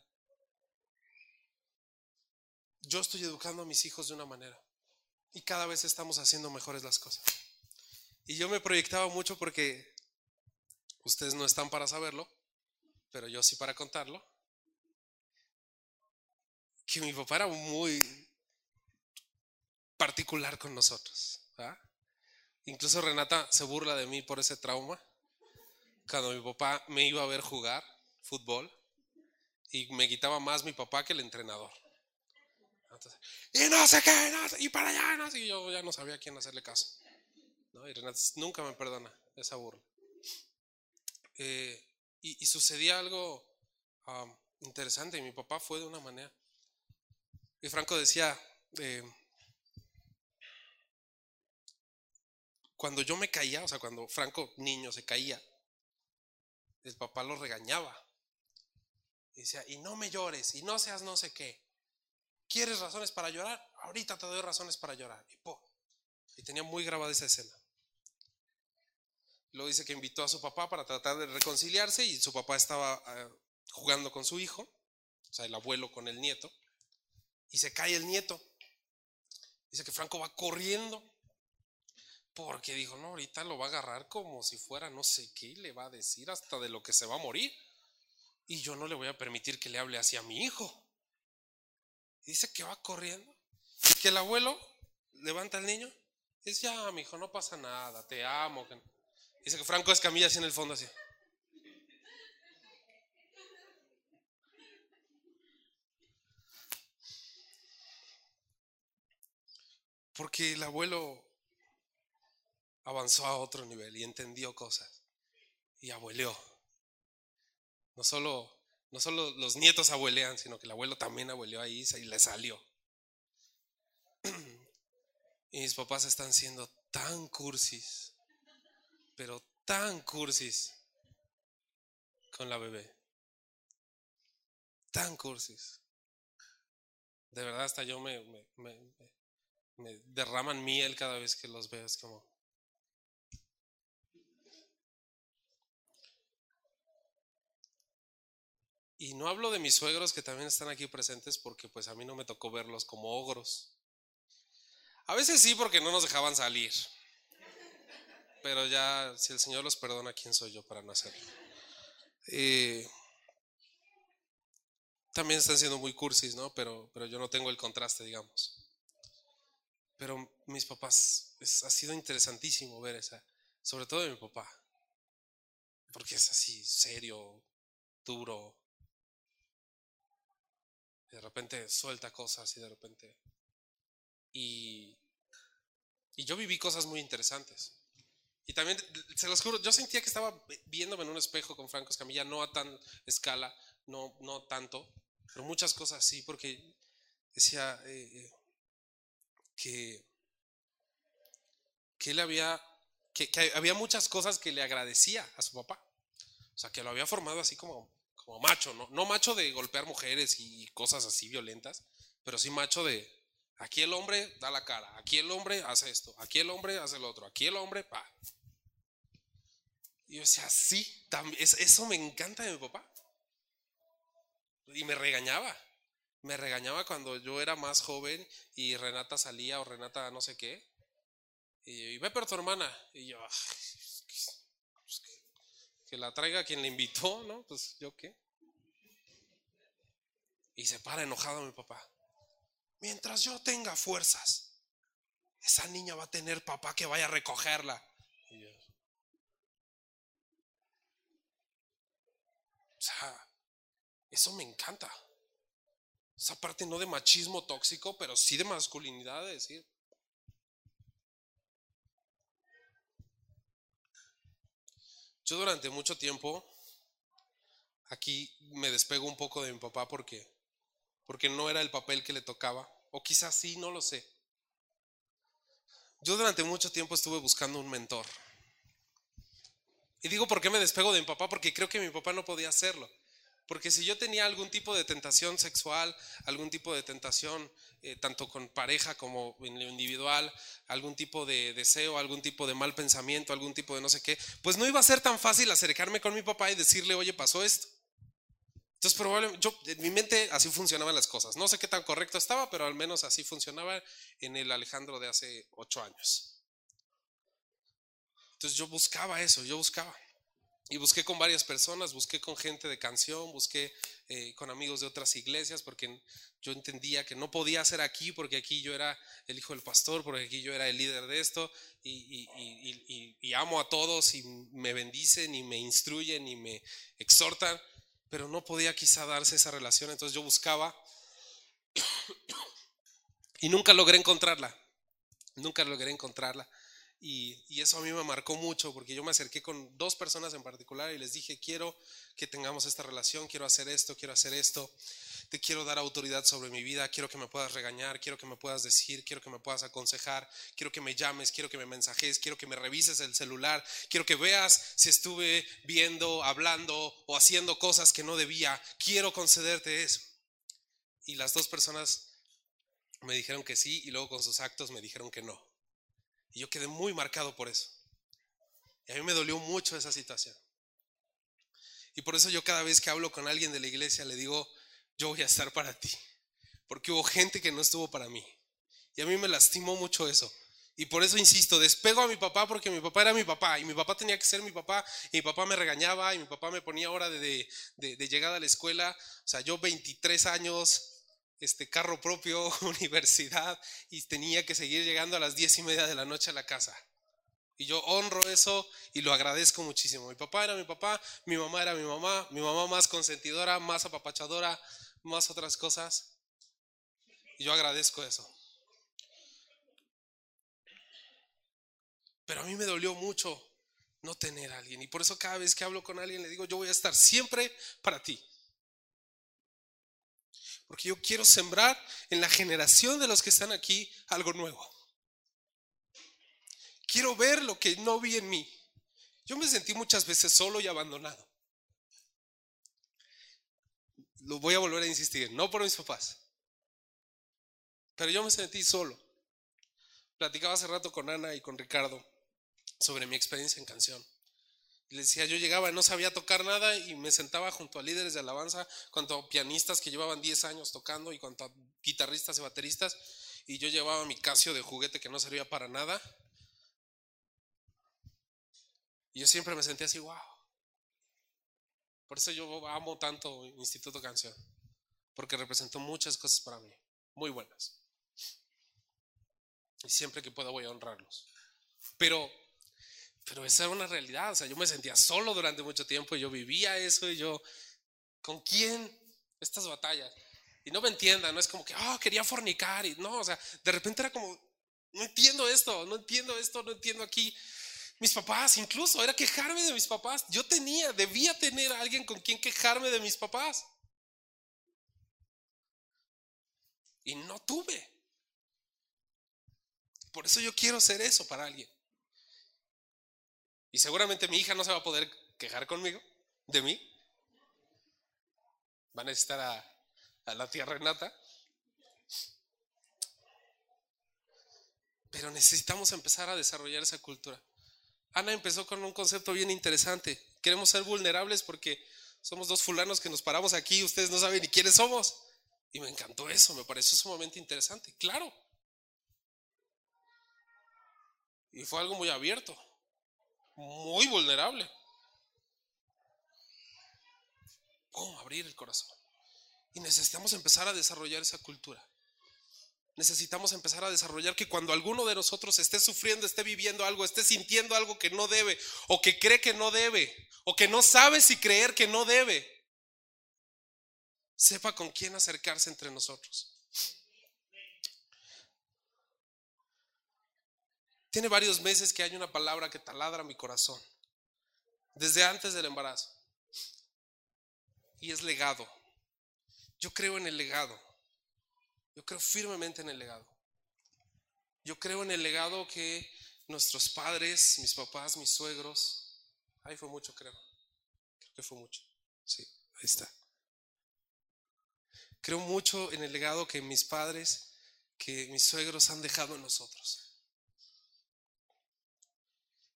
Yo estoy educando a mis hijos de una manera y cada vez estamos haciendo mejores las cosas. Y yo me proyectaba mucho porque ustedes no están para saberlo, pero yo sí para contarlo, que mi papá era muy particular con nosotros. Incluso Renata se burla de mí por ese trauma. Cuando mi papá me iba a ver jugar fútbol y me quitaba más mi papá que el entrenador y no sé qué, y para allá, no sé, y yo ya no sabía a quién hacerle caso. ¿no? Y Renata nunca me perdona esa burla. Eh, y, sucedía algo interesante, y mi papá fue de una manera. Y Franco decía, eh, cuando yo me caía, o sea, cuando Franco niño se caía, el papá lo regañaba. Y decía, y no me llores, y no seas no sé qué. ¿Quieres razones para llorar? Ahorita te doy razones para llorar. Y, y tenía muy grabada esa escena. Luego dice que invitó a su papá para tratar de reconciliarse y su papá estaba eh, jugando con su hijo, o sea, el abuelo con el nieto, y se cae el nieto. Dice que Franco va corriendo porque dijo, no, ahorita lo va a agarrar como si fuera no sé qué, le va a decir hasta de lo que se va a morir. Y yo no le voy a permitir que le hable así a mi hijo dice que va corriendo. Y que el abuelo levanta al niño. Y dice, ya, mi hijo, no pasa nada, te amo. Dice que Franco Escamilla así en el fondo, así. Porque el abuelo avanzó a otro nivel y entendió cosas. Y abueleó. No solo no solo los nietos abuelean, sino que el abuelo también abueleó ahí y le salió. Y mis papás están siendo tan cursis, pero tan cursis con la bebé. Tan cursis. De verdad, hasta yo me, derraman miel cada vez que los veo. Es como, Y no hablo de mis suegros que también están aquí presentes porque pues a mí no me tocó verlos como ogros. A veces sí porque no nos dejaban salir. Pero ya, si el Señor los perdona, ¿quién soy yo para no hacerlo? Eh, también están siendo muy cursis, ¿no? Pero, pero yo no tengo el contraste, digamos. Pero mis papás, ha sido interesantísimo ver esa, sobre todo de mi papá, porque es así, serio, duro, de repente suelta cosas y de repente... Y, y yo viví cosas muy interesantes. Y también, se los juro, yo sentía que estaba viéndome en un espejo con Franco Escamilla, no a tan escala, no, no tanto, pero muchas cosas sí, porque decía eh, eh, que, que él había, que, había muchas cosas que le agradecía a su papá. O sea, que lo había formado así como, como macho, ¿no? No macho de golpear mujeres y cosas así violentas, pero sí macho de, aquí el hombre da la cara, aquí el hombre hace esto, aquí el hombre hace lo otro, aquí el hombre, pa. Y yo decía, sí, eso me encanta de mi papá. Y me regañaba. Me regañaba cuando yo era más joven y Renata salía o Renata no sé qué. Y, ve por tu hermana. Y yo, pues que, la traiga quien le invitó, ¿no? Pues yo qué. Y se para enojado mi papá. Mientras yo tenga fuerzas, esa niña va a tener papá que vaya a recogerla. o sea, eso me encanta. Esa parte no de machismo tóxico, pero sí de masculinidad, de decir. Yo durante mucho tiempo, aquí me despego un poco de mi papá porque, porque no era el papel que le tocaba, o quizás sí, no lo sé. Yo durante mucho tiempo estuve buscando un mentor. Y digo, ¿por qué me despego de mi papá? Porque creo que mi papá no podía hacerlo. Porque si yo tenía algún tipo de tentación sexual, algún tipo de tentación, eh, tanto con pareja como en lo individual, algún tipo de deseo, algún tipo de mal pensamiento, algún tipo de no sé qué, pues no iba a ser tan fácil acercarme con mi papá y decirle, oye, pasó esto. Entonces, probablemente, yo, en mi mente así funcionaban las cosas. No sé qué tan correcto estaba, pero al menos así funcionaba en el Alejandro de hace ocho años. Entonces yo buscaba eso, yo buscaba. Y busqué con varias personas, busqué con gente de canción, busqué eh, con amigos de otras iglesias, porque yo entendía que no podía ser aquí, porque aquí yo era el hijo del pastor, porque aquí yo era el líder de esto, y, y amo a todos, y me bendicen, y me instruyen, y me exhortan, pero no podía quizá darse esa relación, entonces yo buscaba, y nunca logré encontrarla, nunca logré encontrarla. Y, eso a mí me marcó mucho porque yo me acerqué con dos personas en particular y les dije, quiero que tengamos esta relación, quiero hacer esto, quiero hacer esto, te quiero dar autoridad sobre mi vida, quiero que me puedas regañar, quiero que me puedas decir, quiero que me puedas aconsejar, quiero que me llames, quiero que me mensajes, quiero que me revises el celular, quiero que veas si estuve viendo, hablando o haciendo cosas que no debía, quiero concederte eso. Y las dos personas me dijeron que sí y luego con sus actos me dijeron que no. Y yo quedé muy marcado por eso. Y a mí me dolió mucho esa situación. Y por eso yo cada vez que hablo con alguien de la iglesia le digo, yo voy a estar para ti. Porque hubo gente que no estuvo para mí. Y a mí me lastimó mucho eso. Y por eso insisto, despego a mi papá porque mi papá era mi papá y mi papá tenía que ser mi papá y mi papá me regañaba y mi papá me ponía hora de, de, de llegada a la escuela. O sea, yo 23 años, este carro propio, universidad, y tenía que seguir llegando a las diez y media de la noche a la casa. Y yo honro eso y lo agradezco muchísimo. Mi papá era mi papá, mi mamá era mi mamá, mi mamá más consentidora, más apapachadora, más otras cosas. Y yo agradezco eso. Pero a mí me dolió mucho no tener a alguien. Y por eso cada vez que hablo con alguien le digo, yo voy a estar siempre para ti. Porque yo quiero sembrar en la generación de los que están aquí algo nuevo. Quiero ver lo que no vi en mí. Yo me sentí muchas veces solo y abandonado. Lo voy a volver a insistir, no por mis papás. Pero yo me sentí solo. Platicaba hace rato con Ana y con Ricardo sobre mi experiencia en canción. Y les decía, yo llegaba, no sabía tocar nada y me sentaba junto a líderes de alabanza, junto a pianistas que llevaban 10 años tocando y junto a guitarristas y bateristas. Y yo llevaba mi Casio de juguete que no servía para nada. Y yo siempre me sentía así, wow. Por eso yo amo tanto Instituto Canción, porque representó muchas cosas para mí, muy buenas. Y siempre que pueda voy a honrarlos. Pero pero esa era una realidad, o sea, yo me sentía solo durante mucho tiempo, yo vivía eso y yo, ¿con quién? Estas batallas. Y no me entiendan, no es como que, oh, quería fornicar, y no, o sea, de repente era como, no entiendo esto, no entiendo esto, no entiendo aquí. Mis papás, incluso, era quejarme de mis papás. Yo tenía, debía tener alguien con quien quejarme de mis papás. Y no tuve. Por eso yo quiero ser eso para alguien. Y seguramente mi hija no se va a poder quejar conmigo, de mí. Va a necesitar a, la tía Renata. Pero necesitamos empezar a desarrollar esa cultura. Ana empezó con un concepto bien interesante. Queremos ser vulnerables porque somos dos fulanos que nos paramos aquí y ustedes no saben ni quiénes somos. Y me encantó eso, me pareció sumamente interesante. Claro. Y fue algo muy abierto, muy vulnerable. ¿Cómo abrir el corazón? Y necesitamos empezar a desarrollar esa cultura necesitamos empezar a desarrollar que cuando alguno de nosotros esté sufriendo, esté viviendo algo, esté sintiendo algo que no debe, o que cree que no debe, o que no sabe si creer que no debe, sepa con quién acercarse entre nosotros. Tiene varios meses que hay una palabra que taladra mi corazón, desde antes del embarazo, y es legado. Yo creo en el legado. Yo creo firmemente en el legado. Yo creo en el legado que nuestros padres, mis papás, mis suegros, ahí fue mucho, creo. Creo que fue mucho. Sí, ahí está. Creo mucho en el legado que mis padres, que mis suegros han dejado en nosotros.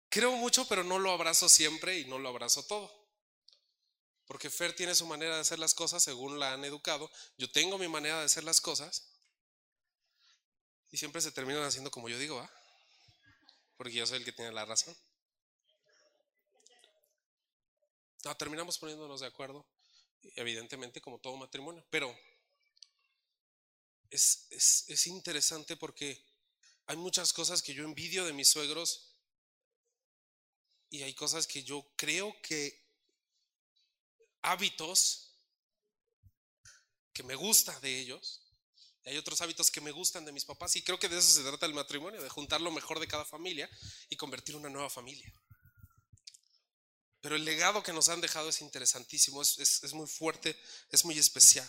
Creo mucho, pero no lo abrazo siempre y no lo abrazo todo. Porque Fer tiene su manera de hacer las cosas según la han educado. Yo tengo mi manera de hacer las cosas. Y siempre se terminan haciendo como yo digo, ¿ah? Porque yo soy el que tiene la razón. No, terminamos poniéndonos de acuerdo, evidentemente como todo matrimonio, pero es, es, es interesante porque hay muchas cosas que yo envidio de mis suegros y hay cosas que yo creo que hábitos que me gusta de ellos. Y hay otros hábitos que me gustan de mis papás y creo que de eso se trata el matrimonio, de juntar lo mejor de cada familia y convertir una nueva familia. Pero el legado que nos han dejado es interesantísimo, es, es muy fuerte, es muy especial.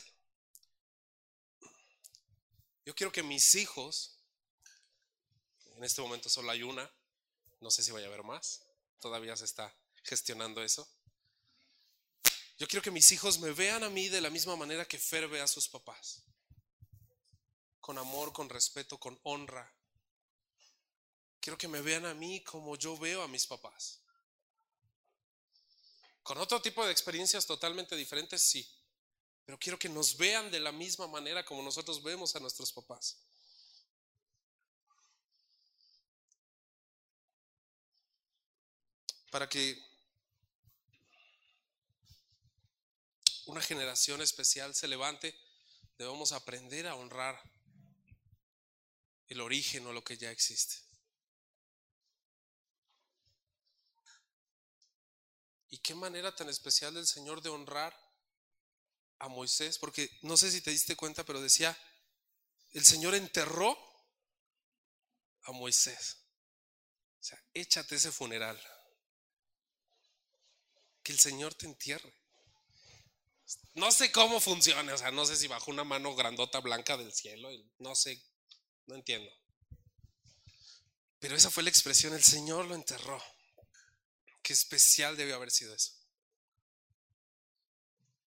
Yo quiero que mis hijos, en este momento solo hay una, no sé si vaya a haber más, todavía se está gestionando eso. Yo quiero que mis hijos me vean a mí de la misma manera que Fer ve a sus papás. Con amor, con respeto, con honra. Quiero que me vean a mí como yo veo a mis papás. Con otro tipo de experiencias totalmente diferentes, sí. Pero quiero que nos vean de la misma manera como nosotros vemos a nuestros papás. Para que una generación especial se levante, debemos aprender a honrar el origen o lo que ya existe. ¿Y qué manera tan especial del Señor de honrar a Moisés? Porque no sé si te diste cuenta, pero decía, el Señor enterró a Moisés. O sea, échate ese funeral. El Señor te entierre. No sé cómo funciona, o sea, no sé si bajo una mano grandota blanca del cielo, no sé, no entiendo. Pero esa fue la expresión, el Señor lo enterró. Qué especial debió haber sido eso.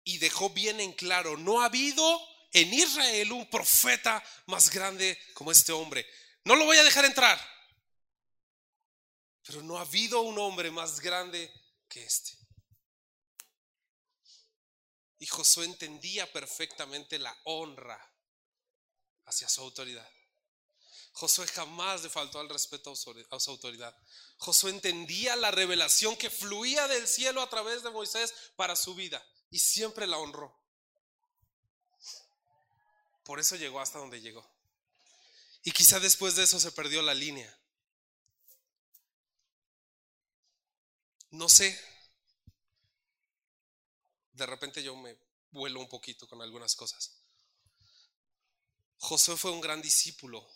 Y dejó bien en claro, no ha habido en Israel un profeta más grande como este hombre. No lo voy a dejar entrar. Pero no ha habido un hombre más grande que este. Y Josué entendía perfectamente la honra hacia su autoridad. Josué jamás le faltó al respeto a su autoridad. Josué entendía la revelación que fluía del cielo a través de Moisés para su vida y siempre la honró. Por eso llegó hasta donde llegó. Y quizá después de eso se perdió la línea. No sé de repente yo me vuelo un poquito con algunas cosas. Josué fue un gran discípulo.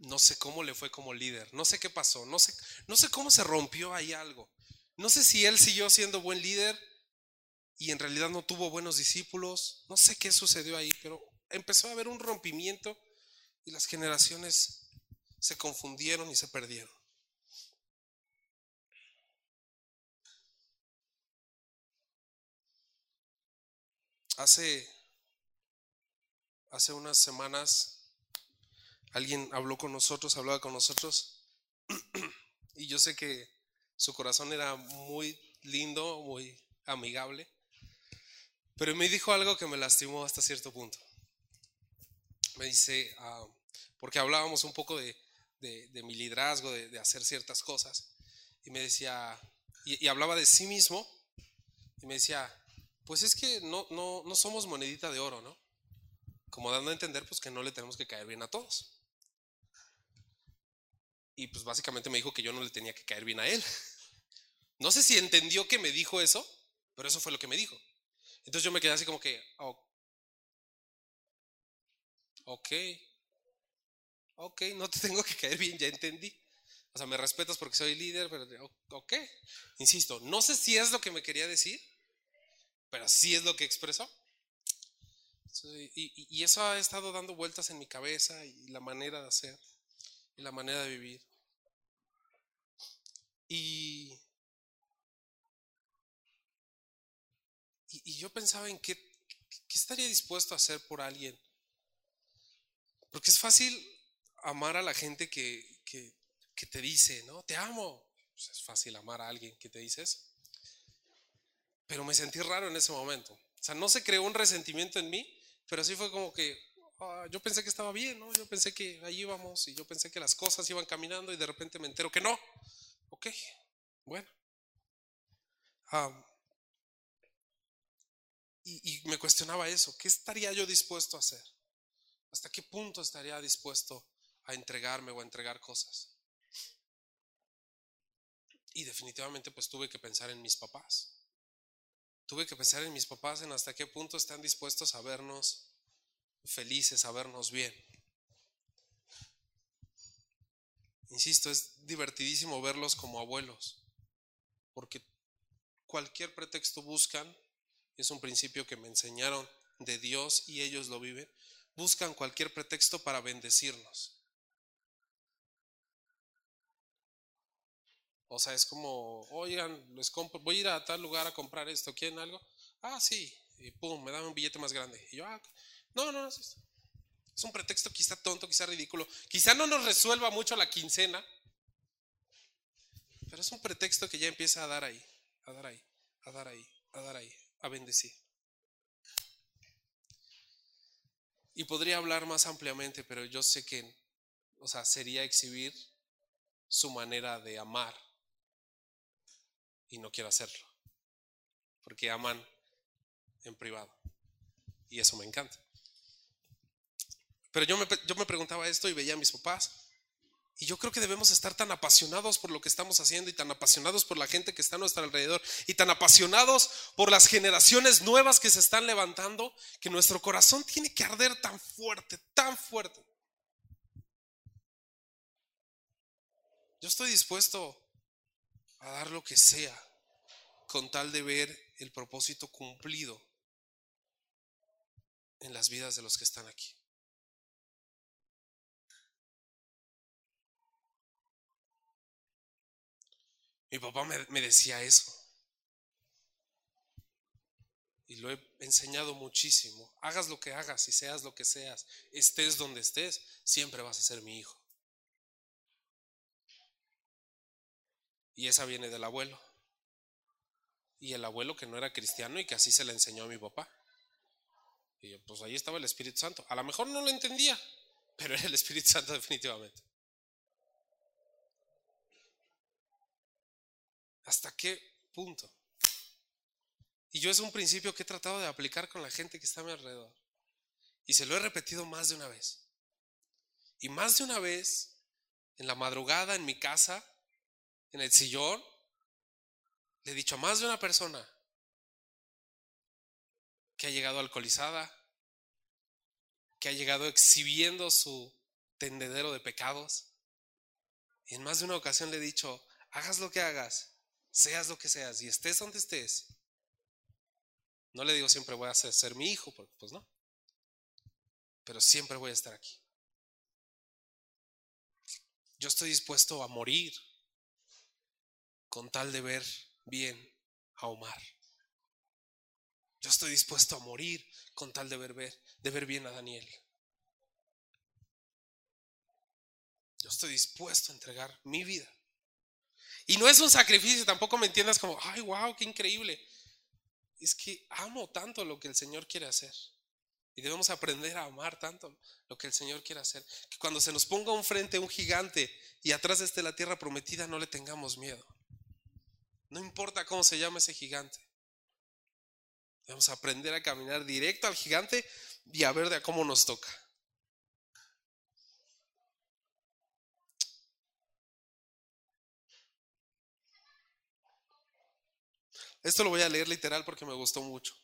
no sé cómo le fue como líder, no sé qué pasó, no sé, no sé cómo se rompió ahí algo. No sé si él siguió siendo buen líder y en realidad no tuvo buenos discípulos, no sé qué sucedió ahí, pero empezó a haber un rompimiento y las generaciones se confundieron y se perdieron. Hace, hace unas semanas alguien habló con nosotros, hablaba con nosotros, y yo sé que su corazón era muy lindo, muy amigable, pero me dijo algo que me lastimó hasta cierto punto. Me dice, ah, porque hablábamos un poco de, mi liderazgo, de, hacer ciertas cosas, y me decía, y, hablaba de sí mismo, y me decía, pues es que no, no, no somos monedita de oro, ¿no? Como dando a entender, pues que no le tenemos que caer bien a todos. Y pues básicamente me dijo que yo no le tenía que caer bien a él. No sé si entendió que me dijo eso, pero eso fue lo que me dijo. Entonces yo me quedé así como que, oh, ok, ok, no te tengo que caer bien, ya entendí. O sea, me respetas porque soy líder, pero ok. Insisto, no sé si es lo que me quería decir, pero sí es lo que expresó. Y, eso ha estado dando vueltas en mi cabeza y la manera de hacer y la manera de vivir. Y, y, yo pensaba en qué, qué estaría dispuesto a hacer por alguien. Porque es fácil amar a la gente que, que, que te dice, ¿no? Te amo. Pues es fácil amar a alguien que te dices. Pero me sentí raro en ese momento. O sea, no se creó un resentimiento en mí, pero sí fue como que ah, yo pensé que estaba bien, ¿no? Yo pensé que ahí íbamos y yo pensé que las cosas iban caminando y de repente me entero que no. Ok, bueno. y, y me cuestionaba eso. ¿Qué estaría yo dispuesto a hacer? ¿Hasta qué punto estaría dispuesto a entregarme o a entregar cosas? Y definitivamente pues tuve que pensar en mis papás tuve que pensar en mis papás, en hasta qué punto están dispuestos a vernos felices, a vernos bien. Insisto, es divertidísimo verlos como abuelos, porque cualquier pretexto buscan, es un principio que me enseñaron de Dios y ellos lo viven, buscan cualquier pretexto para bendecirnos. O sea, es como, oigan, les compro, voy a ir a tal lugar a comprar esto, ¿quieren algo? Ah, sí, y pum, me dan un billete más grande. Y yo, ah, no, no, es, es un pretexto quizá tonto, quizá ridículo, quizá no nos resuelva mucho la quincena, pero es un pretexto que ya empieza a dar ahí, a dar ahí, a dar ahí, a dar ahí, a bendecir. Y podría hablar más ampliamente, pero yo sé que, o sea, sería exhibir su manera de amar y no quiero hacerlo, porque aman en privado y eso me encanta. Pero yo me, yo me preguntaba esto y veía a mis papás y yo creo que debemos estar tan apasionados por lo que estamos haciendo y tan apasionados por la gente que está a nuestro alrededor y tan apasionados por las generaciones nuevas que se están levantando que nuestro corazón tiene que arder tan fuerte, tan fuerte. Yo estoy dispuesto a dar lo que sea con tal de ver el propósito cumplido en las vidas de los que están aquí. Mi papá me, decía eso. Y lo he enseñado muchísimo. Hagas lo que hagas y seas lo que seas, estés donde estés, siempre vas a ser mi hijo. Y esa viene del abuelo. Y el abuelo que no era cristiano y que así se le enseñó a mi papá. Y pues ahí estaba el Espíritu Santo. A lo mejor no lo entendía, pero era el Espíritu Santo definitivamente. ¿Hasta qué punto? Y yo es un principio que he tratado de aplicar con la gente que está a mi alrededor. Y se lo he repetido más de una vez. Y más de una vez, en la madrugada, en mi casa, en el sillón, le he dicho a más de una persona que ha llegado alcoholizada, que ha llegado exhibiendo su tendedero de pecados. Y en más de una ocasión le he dicho, hagas lo que hagas, seas lo que seas y estés donde estés. No le digo siempre voy a ser, mi hijo, porque pues no. Pero siempre voy a estar aquí. Yo estoy dispuesto a morir con tal de ver bien a Omar. Yo estoy dispuesto a morir con tal de ver, de ver bien a Daniel. Yo estoy dispuesto a entregar mi vida. Y no es un sacrificio, tampoco me entiendas como, ay, wow, qué increíble. Es que amo tanto lo que el Señor quiere hacer. Y debemos aprender a amar tanto lo que el Señor quiere hacer. Que cuando se nos ponga un frente un gigante y atrás esté la tierra prometida, no le tengamos miedo. No importa cómo se llama ese gigante. Debemos aprender a caminar directo al gigante y a ver de cómo nos toca. Esto lo voy a leer literal porque me gustó mucho.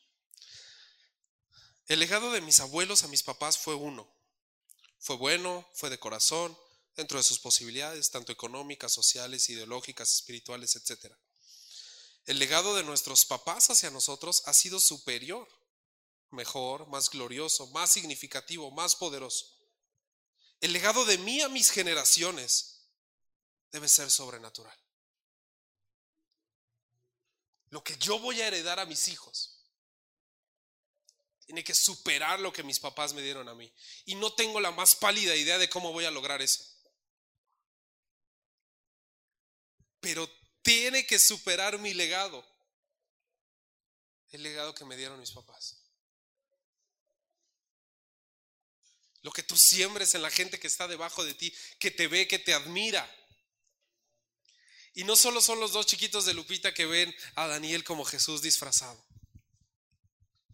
El legado de mis abuelos a mis papás fue uno. Fue bueno, fue de corazón, dentro de sus posibilidades, tanto económicas, sociales, ideológicas, espirituales, etc. El legado de nuestros papás hacia nosotros ha sido superior, mejor, más glorioso, más significativo, más poderoso. El legado de mí a mis generaciones debe ser sobrenatural lo que yo voy a heredar a mis hijos. Tiene que superar lo que mis papás me dieron a mí. Y no tengo la más pálida idea de cómo voy a lograr eso. Pero tiene que superar mi legado. El legado que me dieron mis papás. Lo que tú siembres en la gente que está debajo de ti, que te ve, que te admira. Y no solo son los dos chiquitos de Lupita que ven a Daniel como Jesús disfrazado.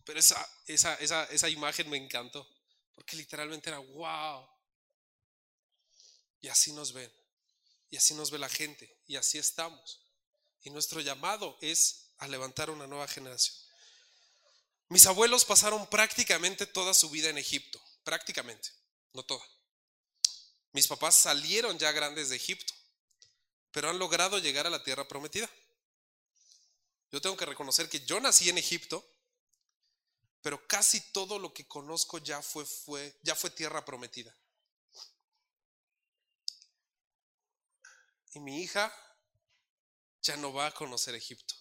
Pero esa, esa, esa, esa imagen me encantó. Porque literalmente era wow. Y así nos ven. Y así nos ve la gente. Y así estamos. Y nuestro llamado es a levantar una nueva generación. Mis abuelos pasaron prácticamente toda su vida en Egipto. Prácticamente. No toda. Mis papás salieron ya grandes de Egipto pero han logrado llegar a la tierra prometida. Yo tengo que reconocer que yo nací en Egipto, pero casi todo lo que conozco ya fue, fue, ya fue tierra prometida. Y mi hija ya no va a conocer Egipto.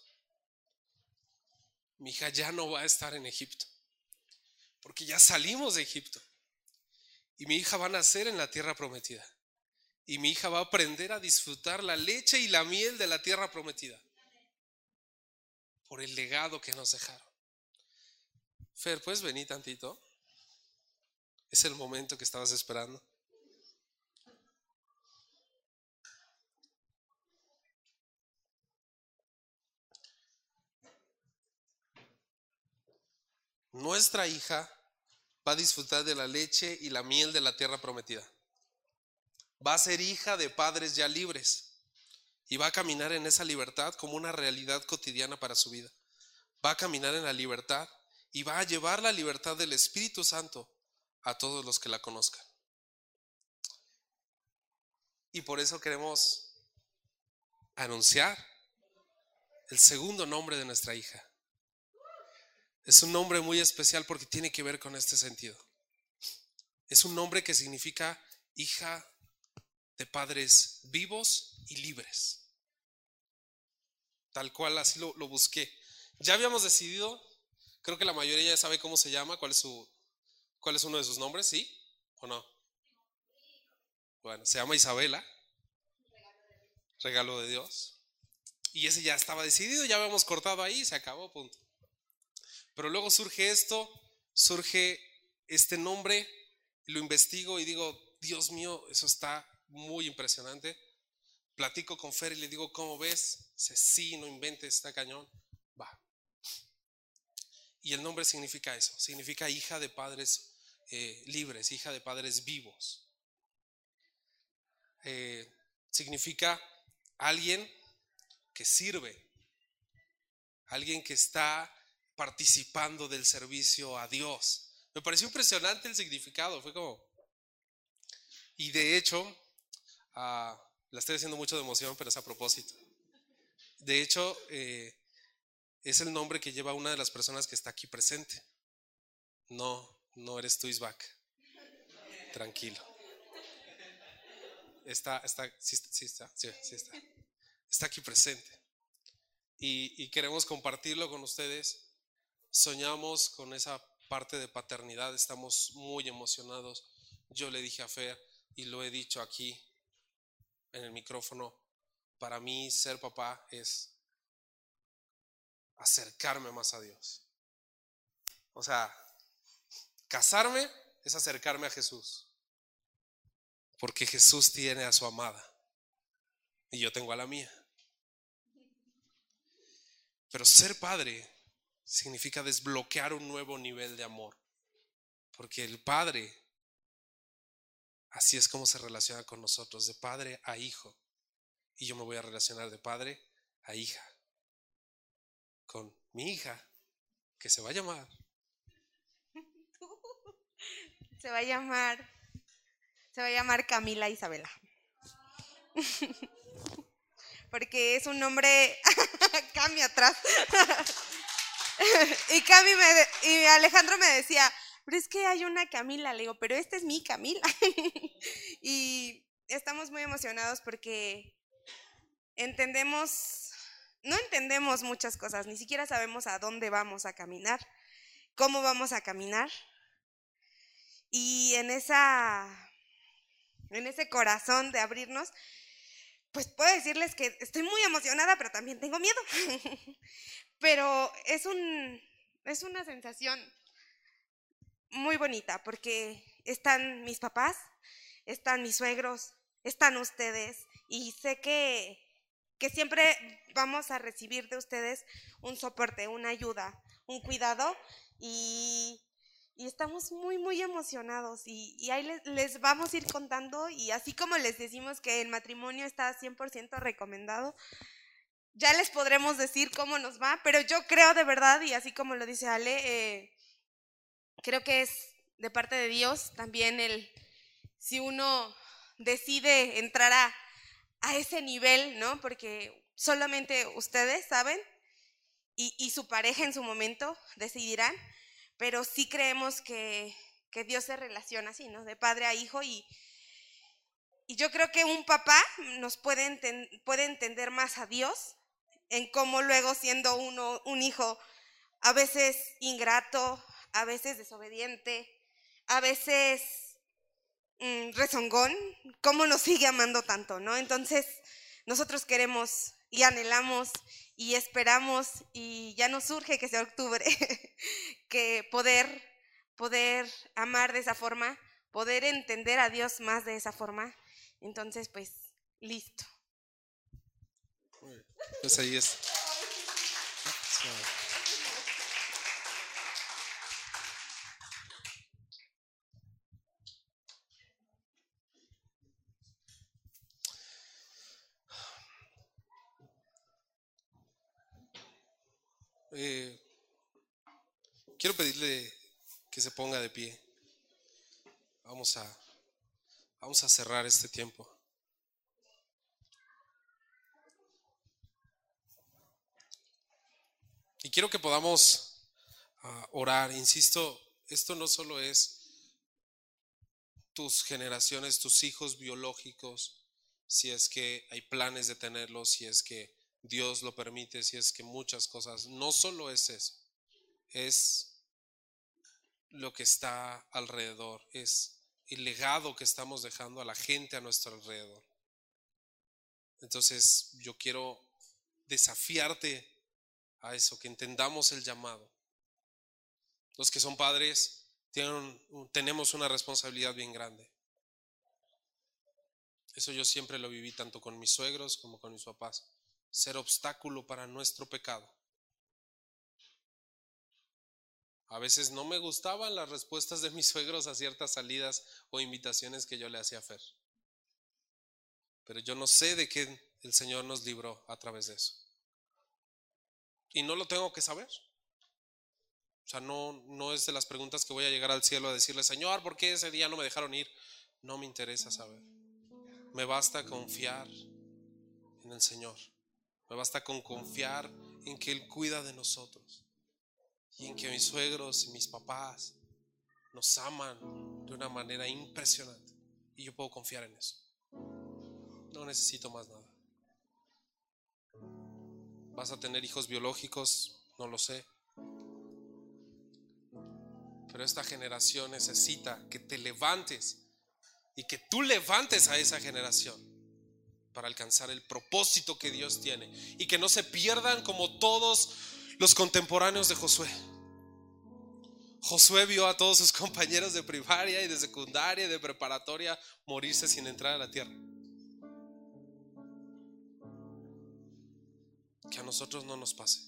Mi hija ya no va a estar en Egipto, porque ya salimos de Egipto. Y mi hija va a nacer en la tierra prometida y mi hija va a aprender a disfrutar la leche y la miel de la tierra prometida por el legado que nos dejaron. Fer, ¿puedes venir tantito? Es el momento que estabas esperando. Nuestra hija va a disfrutar de la leche y la miel de la tierra prometida va a ser hija de padres ya libres y va a caminar en esa libertad como una realidad cotidiana para su vida. Va a caminar en la libertad y va a llevar la libertad del Espíritu Santo a todos los que la conozcan. Y por eso queremos anunciar el segundo nombre de nuestra hija. Es un nombre muy especial porque tiene que ver con este sentido. Es un nombre que significa hija de padres vivos y libres. Tal cual así lo, busqué. Ya habíamos decidido, creo que la mayoría ya sabe cómo se llama, cuál es su, cuál es uno de sus nombres, ¿sí? ¿O no? Bueno, se llama Isabela. Regalo de Dios. Y ese ya estaba decidido, ya habíamos cortado ahí, se acabó, punto. Pero luego surge esto, surge este nombre, lo investigo y digo, Dios mío, eso está muy impresionante. Platico con Fer y le digo, ¿cómo ves? Dice, sí, no inventes, está cañón. Va. Y el nombre significa eso, significa hija de padres eh, libres, hija de padres vivos. Eh, significa alguien que sirve, alguien que está participando del servicio a Dios. Me pareció impresionante el significado, fue como, y de hecho, ah, la estoy haciendo mucho de emoción, pero es a propósito. De hecho, eh, es el nombre que lleva una de las personas que está aquí presente. No, no eres tú. Tranquilo. Está, está, sí, sí está, sí, sí está. Está aquí presente. Y queremos compartirlo con ustedes. Soñamos con esa parte de paternidad, estamos muy emocionados. Yo le dije a Fer y lo he dicho aquí en el micrófono, para mí ser papá es acercarme más a Dios. O sea, casarme es acercarme a Jesús. Porque Jesús tiene a su amada y yo tengo a la mía. Pero ser padre significa desbloquear un nuevo nivel de amor. Porque el padre, así es como se relaciona con nosotros, de padre a hijo. Y yo me voy a relacionar de padre a hija con mi hija, que se va a llamar. Se va a llamar, se va a llamar Camila Isabela. Porque es un nombre, Cami atrás. y Cami me, y Alejandro me decía, pero es que hay una Camila, le digo, pero esta es mi Camila. y estamos muy emocionados porque entendemos no entendemos muchas cosas, ni siquiera sabemos a dónde vamos a caminar, cómo vamos a caminar. Y en esa en ese corazón de abrirnos, pues puedo decirles que estoy muy emocionada, pero también tengo miedo. pero es un es una sensación muy bonita porque están mis papás, están mis suegros, están ustedes y sé que que siempre vamos a recibir de ustedes un soporte, una ayuda, un cuidado y, estamos muy, muy emocionados y, ahí les, vamos a ir contando y así como les decimos que el matrimonio está 100% recomendado, ya les podremos decir cómo nos va, pero yo creo de verdad y así como lo dice Ale, eh, creo que es de parte de Dios también el, si uno decide entrar a a ese nivel, ¿no? Porque solamente ustedes saben y, su pareja en su momento decidirán, pero sí creemos que, Dios se relaciona así, ¿no? De padre a hijo y, y yo creo que un papá nos puede, puede entender más a Dios en cómo luego siendo uno un hijo a veces ingrato, a veces desobediente, a veces Mm, rezongón, cómo nos sigue amando tanto, ¿no? Entonces, nosotros queremos y anhelamos y esperamos y ya nos surge que sea octubre, que poder, poder amar de esa forma, poder entender a Dios más de esa forma. Entonces, pues, listo. Pues ahí es. Eh, quiero pedirle que se ponga de pie. Vamos a, vamos a cerrar este tiempo. Y quiero que podamos ah, orar. Insisto, esto no solo es tus generaciones, tus hijos biológicos, si es que hay planes de tenerlos, si es que Dios lo permite, si es que muchas cosas, no solo es eso, es lo que está alrededor, es el legado que estamos dejando a la gente a nuestro alrededor. Entonces yo quiero desafiarte a eso, que entendamos el llamado. Los que son padres tienen, tenemos una responsabilidad bien grande. Eso yo siempre lo viví tanto con mis suegros como con mis papás ser obstáculo para nuestro pecado. A veces no me gustaban las respuestas de mis suegros a ciertas salidas o invitaciones que yo le hacía a Fer. Pero yo no sé de qué el Señor nos libró a través de eso. Y no lo tengo que saber. O sea, no, no es de las preguntas que voy a llegar al cielo a decirle, Señor, ¿por qué ese día no me dejaron ir? No me interesa saber. Me basta confiar en el Señor. Me basta con confiar en que Él cuida de nosotros y en que mis suegros y mis papás nos aman de una manera impresionante. Y yo puedo confiar en eso. No necesito más nada. ¿Vas a tener hijos biológicos? No lo sé. Pero esta generación necesita que te levantes y que tú levantes a esa generación para alcanzar el propósito que Dios tiene y que no se pierdan como todos los contemporáneos de Josué. Josué vio a todos sus compañeros de primaria y de secundaria y de preparatoria morirse sin entrar a la tierra. Que a nosotros no nos pase.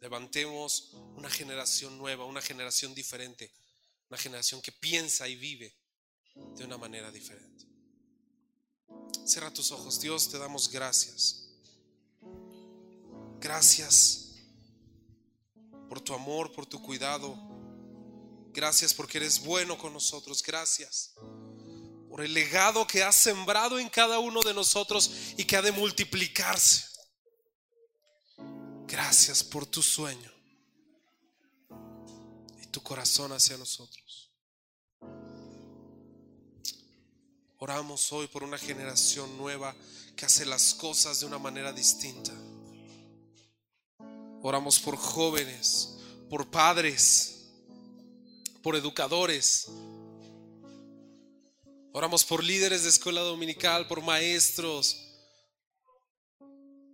Levantemos una generación nueva, una generación diferente, una generación que piensa y vive de una manera diferente. Cierra tus ojos, Dios, te damos gracias. Gracias por tu amor, por tu cuidado. Gracias porque eres bueno con nosotros. Gracias por el legado que has sembrado en cada uno de nosotros y que ha de multiplicarse. Gracias por tu sueño y tu corazón hacia nosotros. Oramos hoy por una generación nueva que hace las cosas de una manera distinta. Oramos por jóvenes, por padres, por educadores. Oramos por líderes de escuela dominical, por maestros,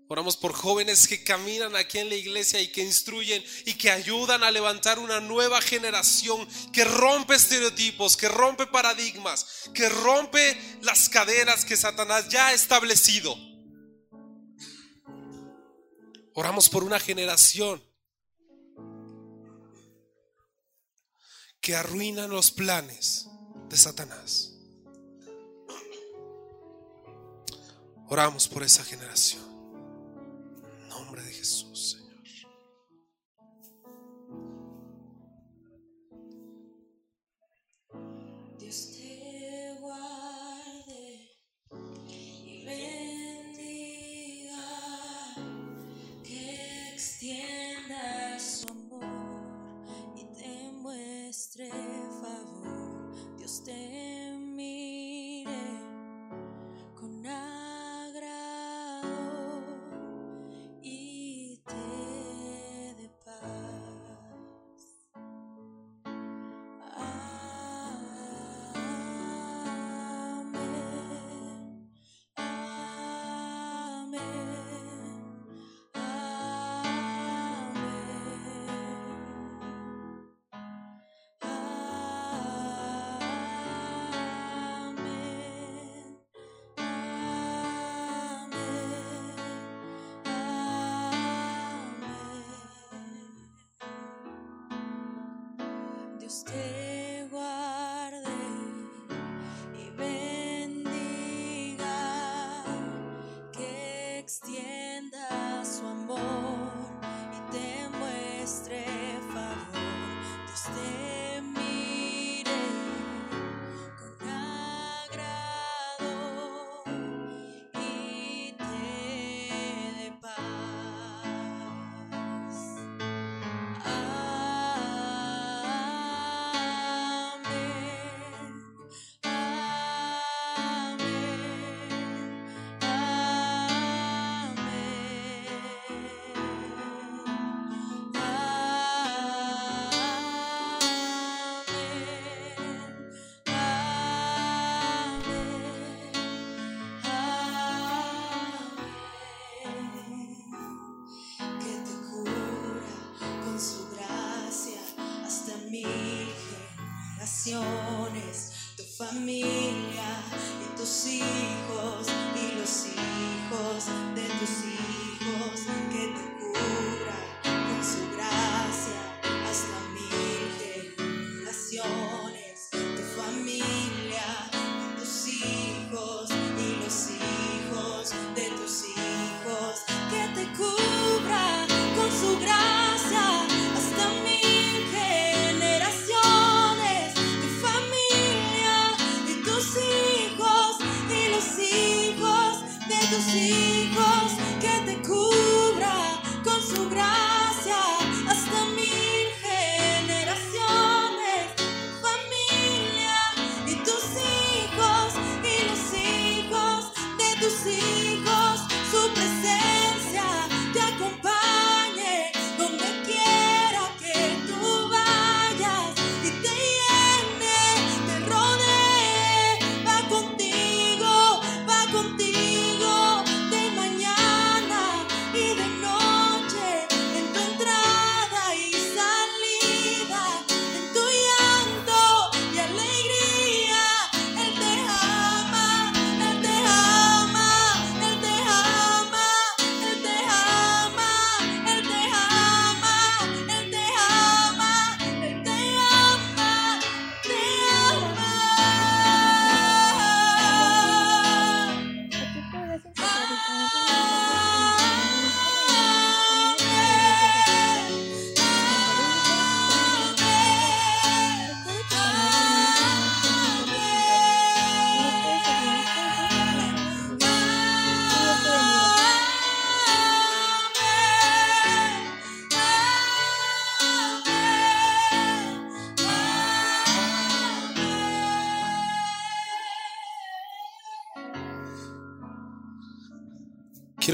Oramos por jóvenes que caminan aquí en la iglesia y que instruyen y que ayudan a levantar una nueva generación que rompe estereotipos, que rompe paradigmas, que rompe las cadenas que Satanás ya ha establecido. Oramos por una generación que arruina los planes de Satanás. Oramos por esa generación nombre de Jesús, generaciones, tu familia y tus hijos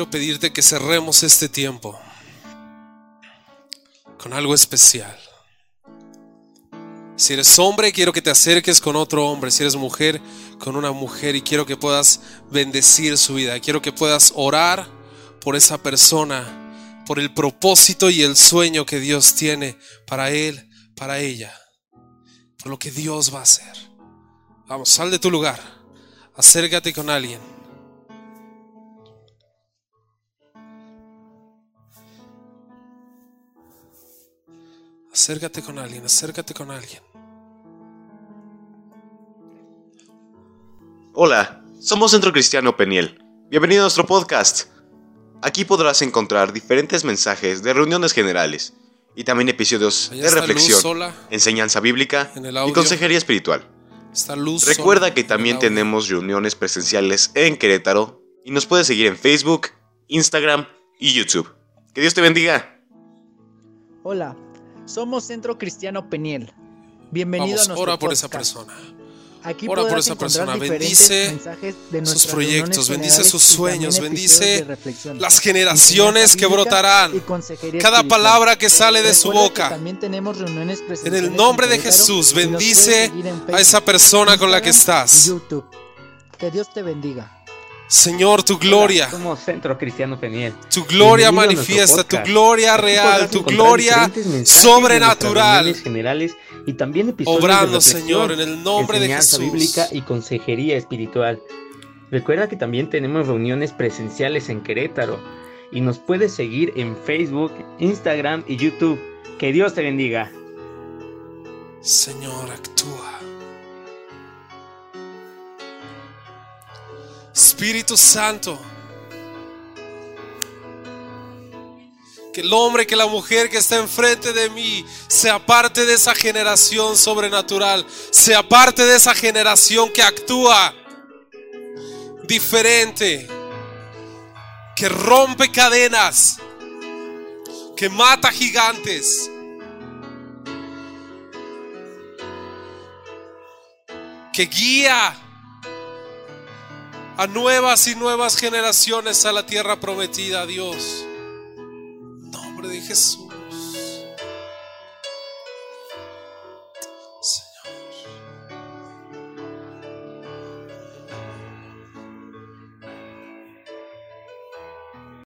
quiero pedirte que cerremos este tiempo con algo especial. Si eres hombre, quiero que te acerques con otro hombre. Si eres mujer, con una mujer. Y quiero que puedas bendecir su vida. Quiero que puedas orar por esa persona, por el propósito y el sueño que Dios tiene para él, para ella. Por lo que Dios va a hacer. Vamos, sal de tu lugar. Acércate con alguien. Acércate con alguien, acércate con alguien. Hola, somos Centro Cristiano Peniel. Bienvenido a nuestro podcast. Aquí podrás encontrar diferentes mensajes de reuniones generales y también episodios Allá de reflexión, sola enseñanza bíblica en el y consejería espiritual. Está luz. Recuerda sola que también tenemos reuniones presenciales en Querétaro y nos puedes seguir en Facebook, Instagram y YouTube. Que Dios te bendiga. Hola, somos Centro Cristiano Peniel. Bienvenido Vamos, a nuestro ora por esa podcast. persona. Aquí ora por esa persona. Bendice de sus proyectos, bendice sus sueños, bendice Las generaciones que brotarán. Cada palabra que sale de su boca. también tenemos reuniones En el nombre de Jesús, bendice a esa persona con la que estás. Que Dios te bendiga. Señor, tu gloria, Hola, somos Centro Cristiano Peniel. tu gloria Bienvenido manifiesta, tu gloria real, tu gloria sobrenatural. reuniones generales y también episodios Obrando, de Señor, en el nombre de Jesús. bíblica y consejería espiritual. Recuerda que también tenemos reuniones presenciales en Querétaro y nos puedes seguir en Facebook, Instagram y YouTube. Que Dios te bendiga. Señor, actúa. Espíritu Santo. Que el hombre, que la mujer que está enfrente de mí sea parte de esa generación sobrenatural, sea parte de esa generación que actúa diferente, que rompe cadenas, que mata gigantes. que guía a nuevas y nuevas generaciones a la tierra prometida, Dios. Nombre de Jesús.